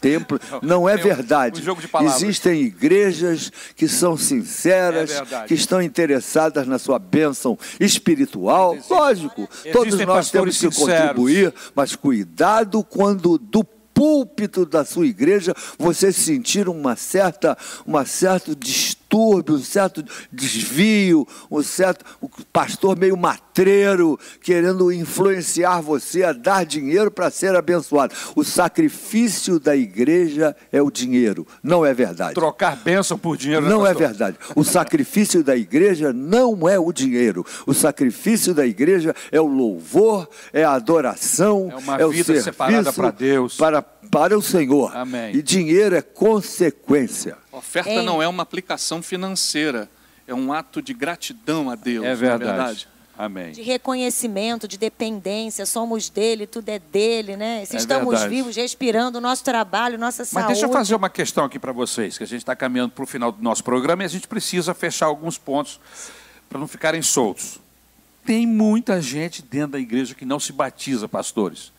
Speaker 3: Templo não é verdade. Existem igrejas que são sinceras,
Speaker 1: É
Speaker 3: que estão interessadas na sua bênção espiritual. Lógico, todos
Speaker 1: Existem
Speaker 3: nós temos que
Speaker 1: sinceros.
Speaker 3: contribuir, mas cuidado quando do púlpito da sua igreja você sentir uma certa, uma certo distúrbio, um certo desvio, um certo pastor meio matreiro querendo influenciar você a dar dinheiro para ser abençoado. O sacrifício da igreja é o dinheiro, não é verdade.
Speaker 1: trocar bênção por dinheiro. né,
Speaker 3: Não é
Speaker 1: pastor?
Speaker 3: verdade. O sacrifício da igreja não é o dinheiro. O sacrifício da igreja é o louvor, é a adoração,
Speaker 1: É uma
Speaker 3: o
Speaker 1: vida
Speaker 3: serviço
Speaker 1: separada para Deus.
Speaker 3: Para, para o Senhor.
Speaker 1: Amém.
Speaker 3: E dinheiro é consequência.
Speaker 4: Oferta
Speaker 2: Ei.
Speaker 4: não é uma aplicação financeira, é um ato de gratidão a Deus.
Speaker 1: É
Speaker 4: não
Speaker 1: verdade. Amém.
Speaker 2: De reconhecimento, de dependência, somos dele, tudo é dele, né? Se
Speaker 1: É
Speaker 2: estamos
Speaker 1: verdade.
Speaker 2: vivos, respirando, o nosso trabalho, nossa
Speaker 1: Mas
Speaker 2: saúde.
Speaker 1: deixa eu fazer uma questão aqui para vocês, que a gente está caminhando para o final do nosso programa e a gente precisa fechar alguns pontos para não ficarem soltos. Tem muita gente dentro da igreja que não se batiza, pastores.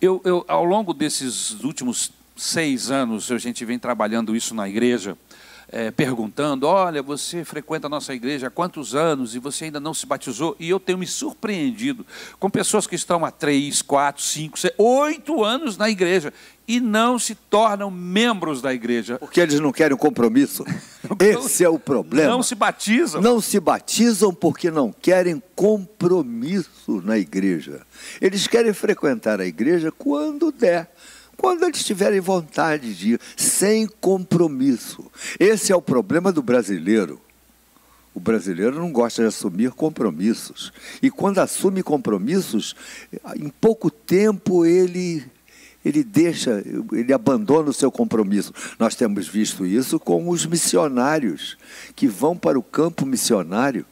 Speaker 1: Eu, eu, ao longo desses últimos seis anos, a gente vem trabalhando isso na igreja. é, perguntando: olha, você frequenta a nossa igreja há quantos anos e você ainda não se batizou? E eu tenho me surpreendido com pessoas que estão há três, quatro, cinco, seis, oito anos na igreja e não se tornam membros da igreja.
Speaker 3: Porque eles não querem compromisso. Esse é o problema.
Speaker 1: Não se batizam.
Speaker 3: Não se batizam porque não querem compromisso na igreja. Eles querem frequentar a igreja quando der quando eles tiverem vontade de ir, sem compromisso. Esse é o problema do brasileiro. O brasileiro não gosta de assumir compromissos. E quando assume compromissos, em pouco tempo ele ele deixa, ele abandona o seu compromisso. Nós temos visto isso com os missionários que vão para o campo missionário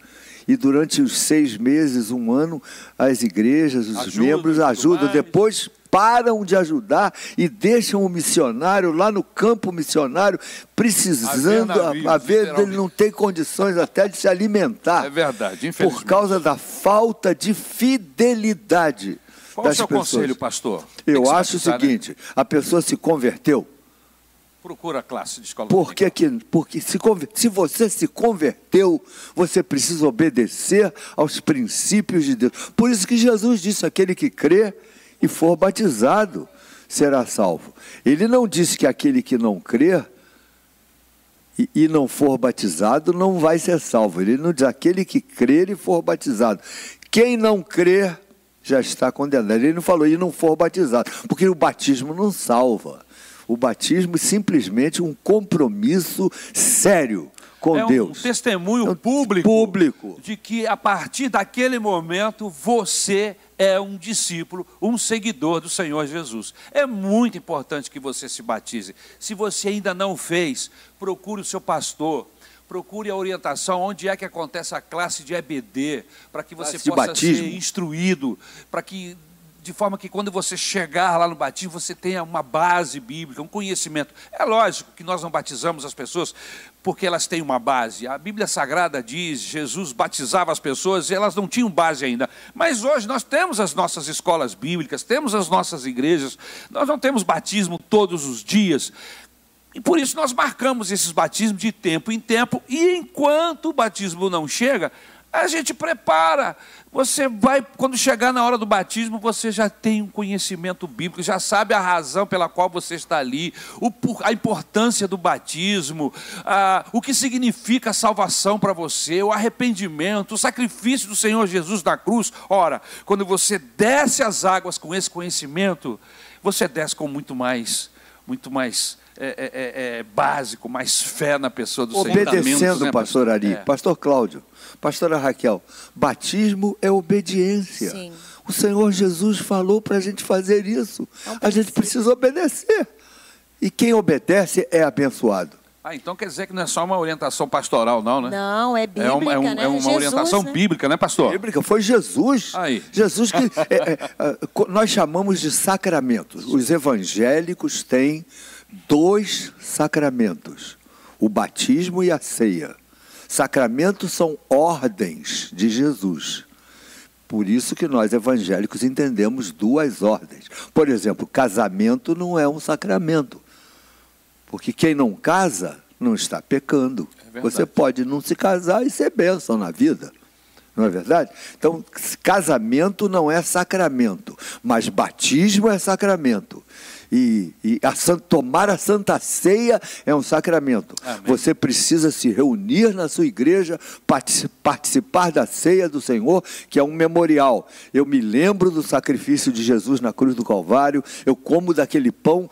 Speaker 3: e durante os seis meses, um ano, as igrejas, os Ajuda, membros ajudam. Depois param de ajudar e deixam o missionário lá no campo missionário, precisando, a, ver, ele não tem condições até de se alimentar.
Speaker 1: É verdade,
Speaker 3: Por causa da falta de fidelidade.
Speaker 1: Qual das o seu pessoas. conselho, pastor?
Speaker 3: Eu acho o né? seguinte: né? a pessoa se converteu.
Speaker 1: Procura a classe de escola
Speaker 3: porque, que, porque se, se você se converteu, você precisa obedecer aos princípios de Deus. Por isso que Jesus disse: aquele que crê e for batizado será salvo. Ele não disse que aquele que não crer e, e não for batizado não vai ser salvo. Ele não diz aquele que crer e for batizado. Quem não crer já está condenado. Ele não falou e não for batizado, porque o batismo não salva. O batismo é simplesmente um compromisso sério com
Speaker 1: é
Speaker 3: Deus.
Speaker 1: Um testemunho é um público,
Speaker 3: público
Speaker 1: de que a partir daquele momento você é um discípulo, um seguidor do Senhor Jesus. É muito importante que você se batize. Se você ainda não fez, procure o seu pastor. Procure a orientação onde é que acontece a classe de EBD, para que você possa
Speaker 3: batismo.
Speaker 1: ser instruído, para que de forma que quando você chegar lá no batismo, você tenha uma base bíblica, um conhecimento. É lógico que nós não batizamos as pessoas porque elas têm uma base. A Bíblia Sagrada diz, Jesus batizava as pessoas e elas não tinham base ainda. Mas hoje nós temos as nossas escolas bíblicas, temos as nossas igrejas, nós não temos batismo todos os dias. E por isso nós marcamos esses batismos de tempo em tempo, e enquanto o batismo não chega, a gente prepara. Você vai, quando chegar na hora do batismo, você já tem um conhecimento bíblico, já sabe a razão pela qual você está ali, a importância do batismo, a, o que significa a salvação para você, o arrependimento, o sacrifício do Senhor Jesus na cruz. Ora, quando você desce as águas com esse conhecimento, você desce com muito mais, muito mais é, é, é, é básico, mais fé na pessoa do
Speaker 3: Senhor. Obedecendo,
Speaker 1: né,
Speaker 3: pastor Ari, é. pastor Cláudio, pastora Raquel, batismo é obediência.
Speaker 2: Sim.
Speaker 3: O Senhor Jesus falou para a gente fazer isso. A gente precisa obedecer. E quem obedece é abençoado.
Speaker 1: Ah, então quer dizer que não é só uma orientação pastoral, não, né?
Speaker 2: Não, é bíblica,
Speaker 1: é uma, é um,
Speaker 2: né?
Speaker 1: É uma Jesus, orientação
Speaker 2: né?
Speaker 1: bíblica, né, pastor?
Speaker 3: Bíblica, foi Jesus.
Speaker 1: Aí.
Speaker 3: Jesus que é, é, nós chamamos de sacramentos. Os evangélicos têm dois sacramentos: o batismo e a ceia. Sacramentos são ordens de Jesus. Por isso que nós evangélicos entendemos duas ordens. Por exemplo, casamento não é um sacramento. Porque quem não casa não está pecando. É Você pode não se casar e ser bênção na vida. Não é verdade? Então, casamento não é sacramento, mas batismo é sacramento e, e a, tomar a Santa Ceia é um sacramento. Amém. Você precisa se reunir na sua igreja, participar da ceia do Senhor, que é um memorial. Eu me lembro do sacrifício de Jesus na cruz do Calvário, eu como daquele pão,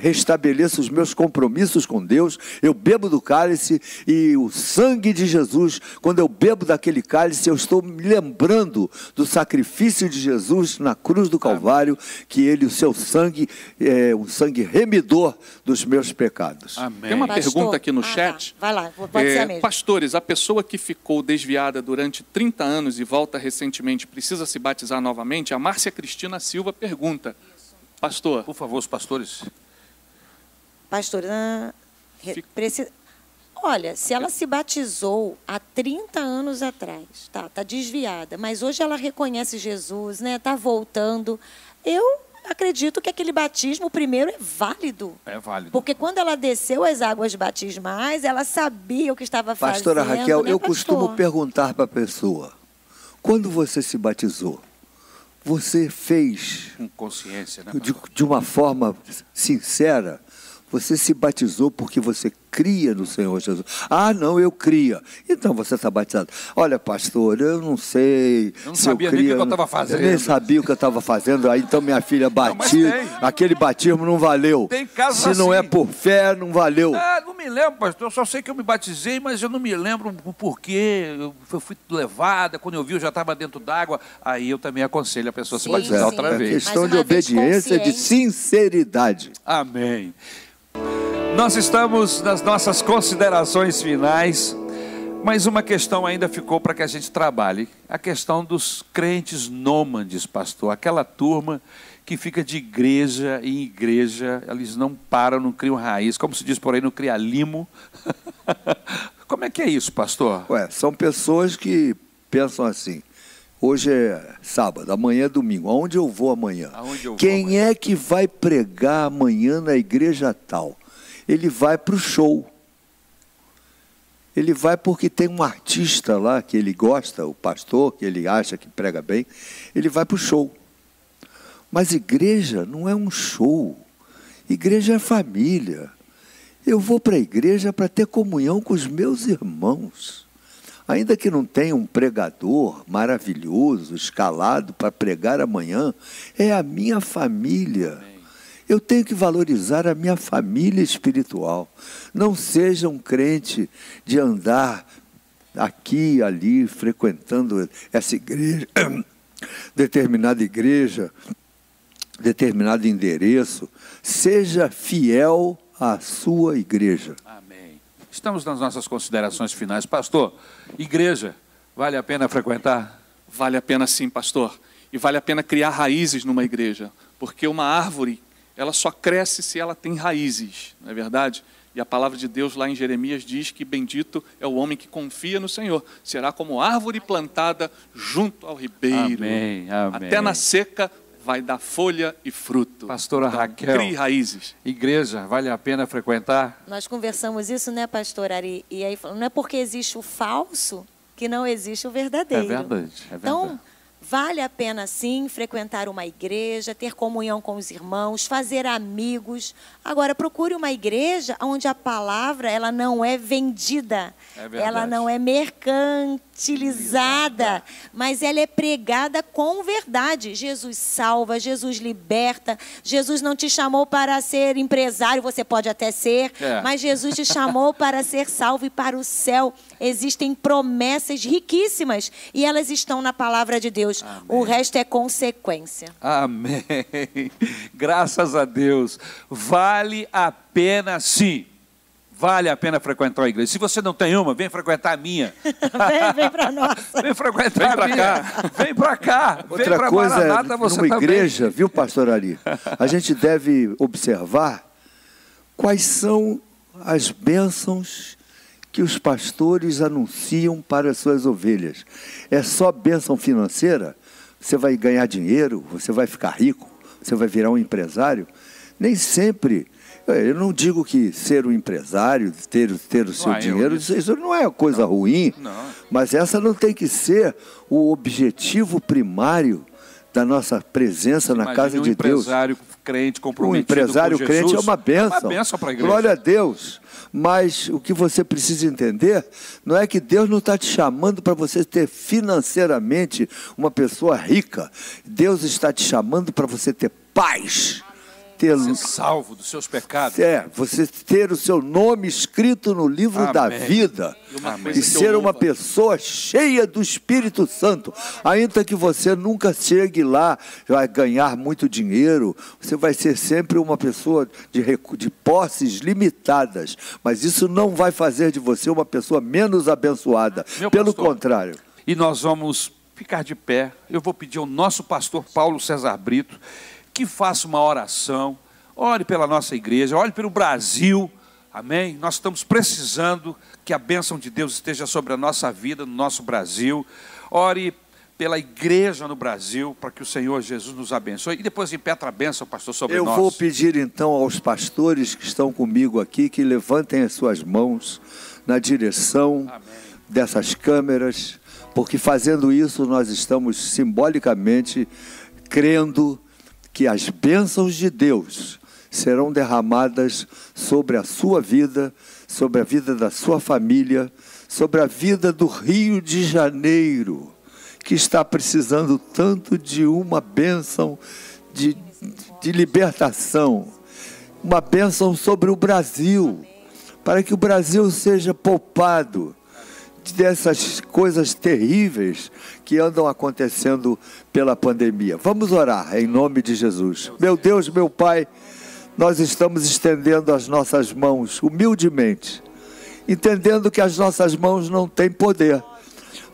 Speaker 3: restabeleço os meus compromissos com Deus, eu bebo do cálice e o sangue de Jesus, quando eu bebo daquele cálice, eu estou me lembrando do sacrifício de Jesus na cruz do Calvário, que ele, o seu sangue. É, é um sangue remidor dos meus pecados.
Speaker 4: Amém. Tem uma Pastor. pergunta aqui no ah, chat.
Speaker 2: Tá. Vai lá, pode é, ser mesmo.
Speaker 4: Pastores, a pessoa que ficou desviada durante 30 anos e volta recentemente precisa se batizar novamente? A Márcia Cristina Silva pergunta. Pastor.
Speaker 1: Por favor, os pastores.
Speaker 2: Pastor, precisa... Olha, se ela se batizou há 30 anos atrás, tá, tá desviada, mas hoje ela reconhece Jesus, né? Tá voltando. Eu acredito que aquele batismo, o primeiro, é válido.
Speaker 1: É válido.
Speaker 2: Porque quando ela desceu as águas batismais, ela sabia o que estava
Speaker 3: Pastora
Speaker 2: fazendo.
Speaker 3: Raquel,
Speaker 2: né,
Speaker 3: eu
Speaker 2: pastor?
Speaker 3: costumo perguntar para a pessoa: quando você se batizou, você fez
Speaker 1: Com consciência, né?
Speaker 3: de, de uma forma sincera? Você se batizou porque você cria no Senhor Jesus. Ah, não, eu cria. Então você está batizado. Olha, pastor, eu não sei.
Speaker 1: Eu não
Speaker 3: se
Speaker 1: sabia
Speaker 3: eu
Speaker 1: nem o
Speaker 3: cria,
Speaker 1: que eu estava fazendo.
Speaker 3: Eu nem sabia o que eu estava fazendo. Aí então minha filha batiu. Aquele batismo não valeu.
Speaker 1: Tem casos
Speaker 3: Se não é
Speaker 1: assim.
Speaker 3: por fé, não valeu.
Speaker 1: Ah, não me lembro, pastor. Eu só sei que eu me batizei, mas eu não me lembro o porquê. Eu fui levada, quando eu vi, eu já estava dentro d'água. Aí eu também aconselho a pessoa a se batizar
Speaker 2: sim.
Speaker 1: outra
Speaker 3: É
Speaker 1: vez.
Speaker 3: questão
Speaker 2: Mais
Speaker 3: de obediência, de sinceridade.
Speaker 1: Amém. Nós estamos nas nossas considerações finais, mas uma questão ainda ficou para que a gente trabalhe: a questão dos crentes nômades, pastor. Aquela turma que fica de igreja em igreja, eles não param, não criam raiz, como se diz por aí, não cria limo. como é que é isso, pastor?
Speaker 3: Ué, são pessoas que pensam assim. Hoje é sábado, amanhã é domingo. Aonde eu vou amanhã?
Speaker 1: Aonde eu vou
Speaker 3: Quem é que vai pregar amanhã na igreja tal? Ele vai para o show. Ele vai porque tem um artista lá que ele gosta, o pastor, que ele acha que prega bem. Ele vai para o show. Mas igreja não é um show. Igreja é família. Eu vou para a igreja para ter comunhão com os meus irmãos. Ainda que não tenha um pregador maravilhoso, escalado para pregar amanhã, é a minha família. Eu tenho que valorizar a minha família espiritual. Não seja um crente de andar aqui e ali, frequentando essa igreja, determinada igreja, determinado endereço. Seja fiel à sua igreja.
Speaker 1: Amém. Estamos nas nossas considerações finais. Pastor, igreja, vale a pena frequentar?
Speaker 4: Vale a pena sim, pastor. E vale a pena criar raízes numa igreja, porque uma árvore, ela só cresce se ela tem raízes, não é verdade? E a palavra de Deus lá em Jeremias diz que bendito é o homem que confia no Senhor. Será como árvore plantada junto ao ribeiro.
Speaker 1: Amém, amém.
Speaker 4: Até na seca vai dar folha e fruto.
Speaker 1: Pastora
Speaker 4: Então,
Speaker 1: Raquel.
Speaker 4: Crie raízes.
Speaker 1: Igreja, vale a pena frequentar?
Speaker 2: Nós conversamos isso, né, pastor Ari? E aí, falou, não é porque existe o falso que não existe o verdadeiro.
Speaker 1: É verdade, é verdade.
Speaker 2: Então, vale a pena sim frequentar uma igreja, ter comunhão com os irmãos, fazer amigos. Agora, procure uma igreja onde a palavra ela não é vendida,
Speaker 1: É
Speaker 2: ela não é mercantilizada, mas ela é pregada com verdade. Jesus salva, Jesus liberta. Jesus não te chamou para ser empresário, você pode até ser,
Speaker 1: É.
Speaker 2: mas Jesus te chamou para ser salvo e para o céu. Existem promessas riquíssimas e elas estão na palavra de Deus. O resto é consequência.
Speaker 1: Amém. Graças a Deus. Vale a pena sim. Vale a pena frequentar a igreja. Se você não tem uma, vem frequentar a minha.
Speaker 2: vem vem para nós.
Speaker 1: Vem frequentar
Speaker 4: Vem
Speaker 1: a
Speaker 4: pra
Speaker 1: minha.
Speaker 4: cá.
Speaker 1: Vem para cá. vem
Speaker 3: Outra
Speaker 1: para
Speaker 3: coisa é,
Speaker 1: Maranata, você
Speaker 3: numa
Speaker 1: também.
Speaker 3: igreja, viu, pastor Ari? A gente deve observar quais são as bênçãos que os pastores anunciam para as suas ovelhas. É só bênção financeira? Você vai ganhar dinheiro? Você vai ficar rico? Você vai virar um empresário? Nem sempre. Eu não digo que ser um empresário, ter, ter o seu
Speaker 1: Ah,
Speaker 3: dinheiro, isso, isso não é coisa ruim.
Speaker 1: Não.
Speaker 3: Mas essa não tem que ser o objetivo primário da nossa presença na
Speaker 1: Imagine
Speaker 3: casa
Speaker 1: um
Speaker 3: de Deus.
Speaker 1: empresário crente
Speaker 3: Um
Speaker 1: comprometido
Speaker 3: empresário
Speaker 1: com
Speaker 3: crente é uma bênção.
Speaker 1: Uma bênção para a igreja.
Speaker 3: Glória a Deus. Mas o que você precisa entender não é que Deus não está te chamando para você ter financeiramente uma pessoa rica. Deus está te chamando para você ter paz. Ter
Speaker 1: Ser salvo dos seus pecados.
Speaker 3: é, você ter o seu nome escrito no livro da
Speaker 1: Amém.
Speaker 3: vida
Speaker 4: E
Speaker 3: e ser uma pessoa cheia do Espírito Santo. Ainda que você nunca chegue lá, vai ganhar muito dinheiro, você vai ser sempre uma pessoa de, de posses limitadas. Mas isso não vai fazer de você uma pessoa menos abençoada.
Speaker 1: Meu
Speaker 3: Pelo
Speaker 1: pastor.
Speaker 3: contrário.
Speaker 1: E nós vamos ficar de pé. Eu vou pedir ao nosso pastor Paulo César Brito que faça uma oração. Ore pela nossa igreja, ore pelo Brasil. Amém? Nós estamos precisando que a bênção de Deus esteja sobre a nossa vida, no nosso Brasil. Ore pela igreja no Brasil, para que o Senhor Jesus nos abençoe. E depois impetra a bênção, pastor, sobre
Speaker 3: Eu
Speaker 1: nós.
Speaker 3: vou pedir então aos pastores que estão comigo aqui que levantem as suas mãos na direção dessas câmeras, porque fazendo isso nós estamos simbolicamente crendo que as bênçãos de Deus serão derramadas sobre a sua vida, sobre a vida da sua família, sobre a vida do Rio de Janeiro, que está precisando tanto de uma bênção de, de libertação, uma bênção sobre o Brasil, para que o Brasil seja poupado dessas coisas terríveis que andam acontecendo pela pandemia. Vamos orar em nome de Jesus. Meu Deus, meu Pai, nós estamos estendendo as nossas mãos humildemente, entendendo que as nossas mãos não têm poder.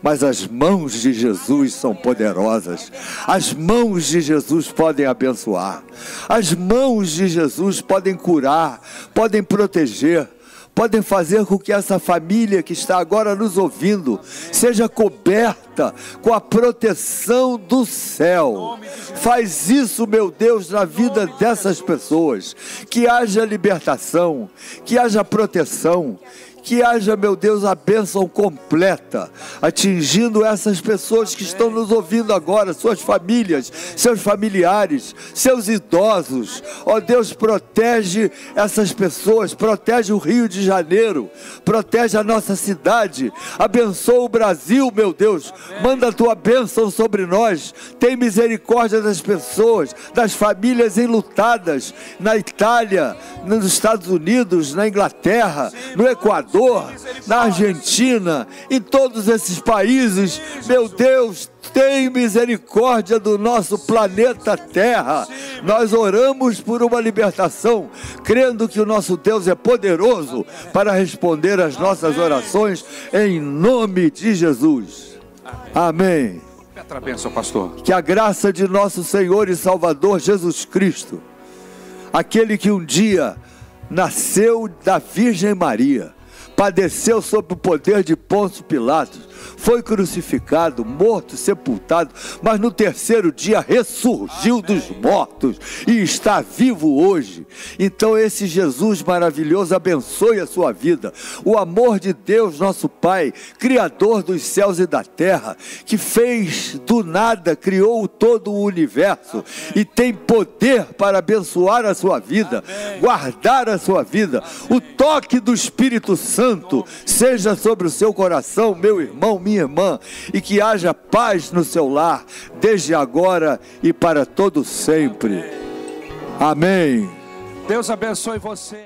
Speaker 3: Mas as mãos de Jesus são poderosas. As mãos de Jesus podem abençoar. As mãos de Jesus podem curar, podem proteger podem fazer com que essa família que está agora nos ouvindo seja coberta com a proteção do céu. Faz isso, meu Deus, na vida dessas pessoas. Que haja libertação, que haja proteção, que haja, meu Deus, a bênção completa, atingindo essas pessoas que estão nos ouvindo agora, suas famílias, seus familiares, seus idosos. Ó Deus, protege essas pessoas, protege o Rio de Janeiro, protege a nossa cidade, abençoa o Brasil, meu Deus. Manda a tua bênção sobre nós. Tem misericórdia das pessoas, das famílias enlutadas na Itália, nos Estados Unidos, na Inglaterra, no Equador na Argentina, em todos esses países, meu Deus, tem misericórdia do nosso planeta Terra. Nós oramos por uma libertação, crendo que o nosso Deus é poderoso para responder às nossas orações, em nome de Jesus. Amém.
Speaker 1: Petra a bênção, pastor.
Speaker 3: Que a graça de nosso Senhor e Salvador Jesus Cristo, aquele que um dia nasceu da Virgem Maria, padeceu sob o poder de Pôncio Pilatos, foi crucificado, morto, sepultado, mas no terceiro dia ressurgiu dos mortos e está vivo hoje. Então, esse Jesus maravilhoso abençoe a sua vida. O amor de Deus, nosso Pai, Criador dos céus e da terra, que fez do nada, criou todo o universo e tem poder para abençoar a sua vida, guardar a sua vida. O toque do Espírito Santo seja sobre o seu coração, meu irmão, minha irmã, e que haja paz no seu lar, desde agora e para todo sempre. Amém.
Speaker 1: Deus abençoe você.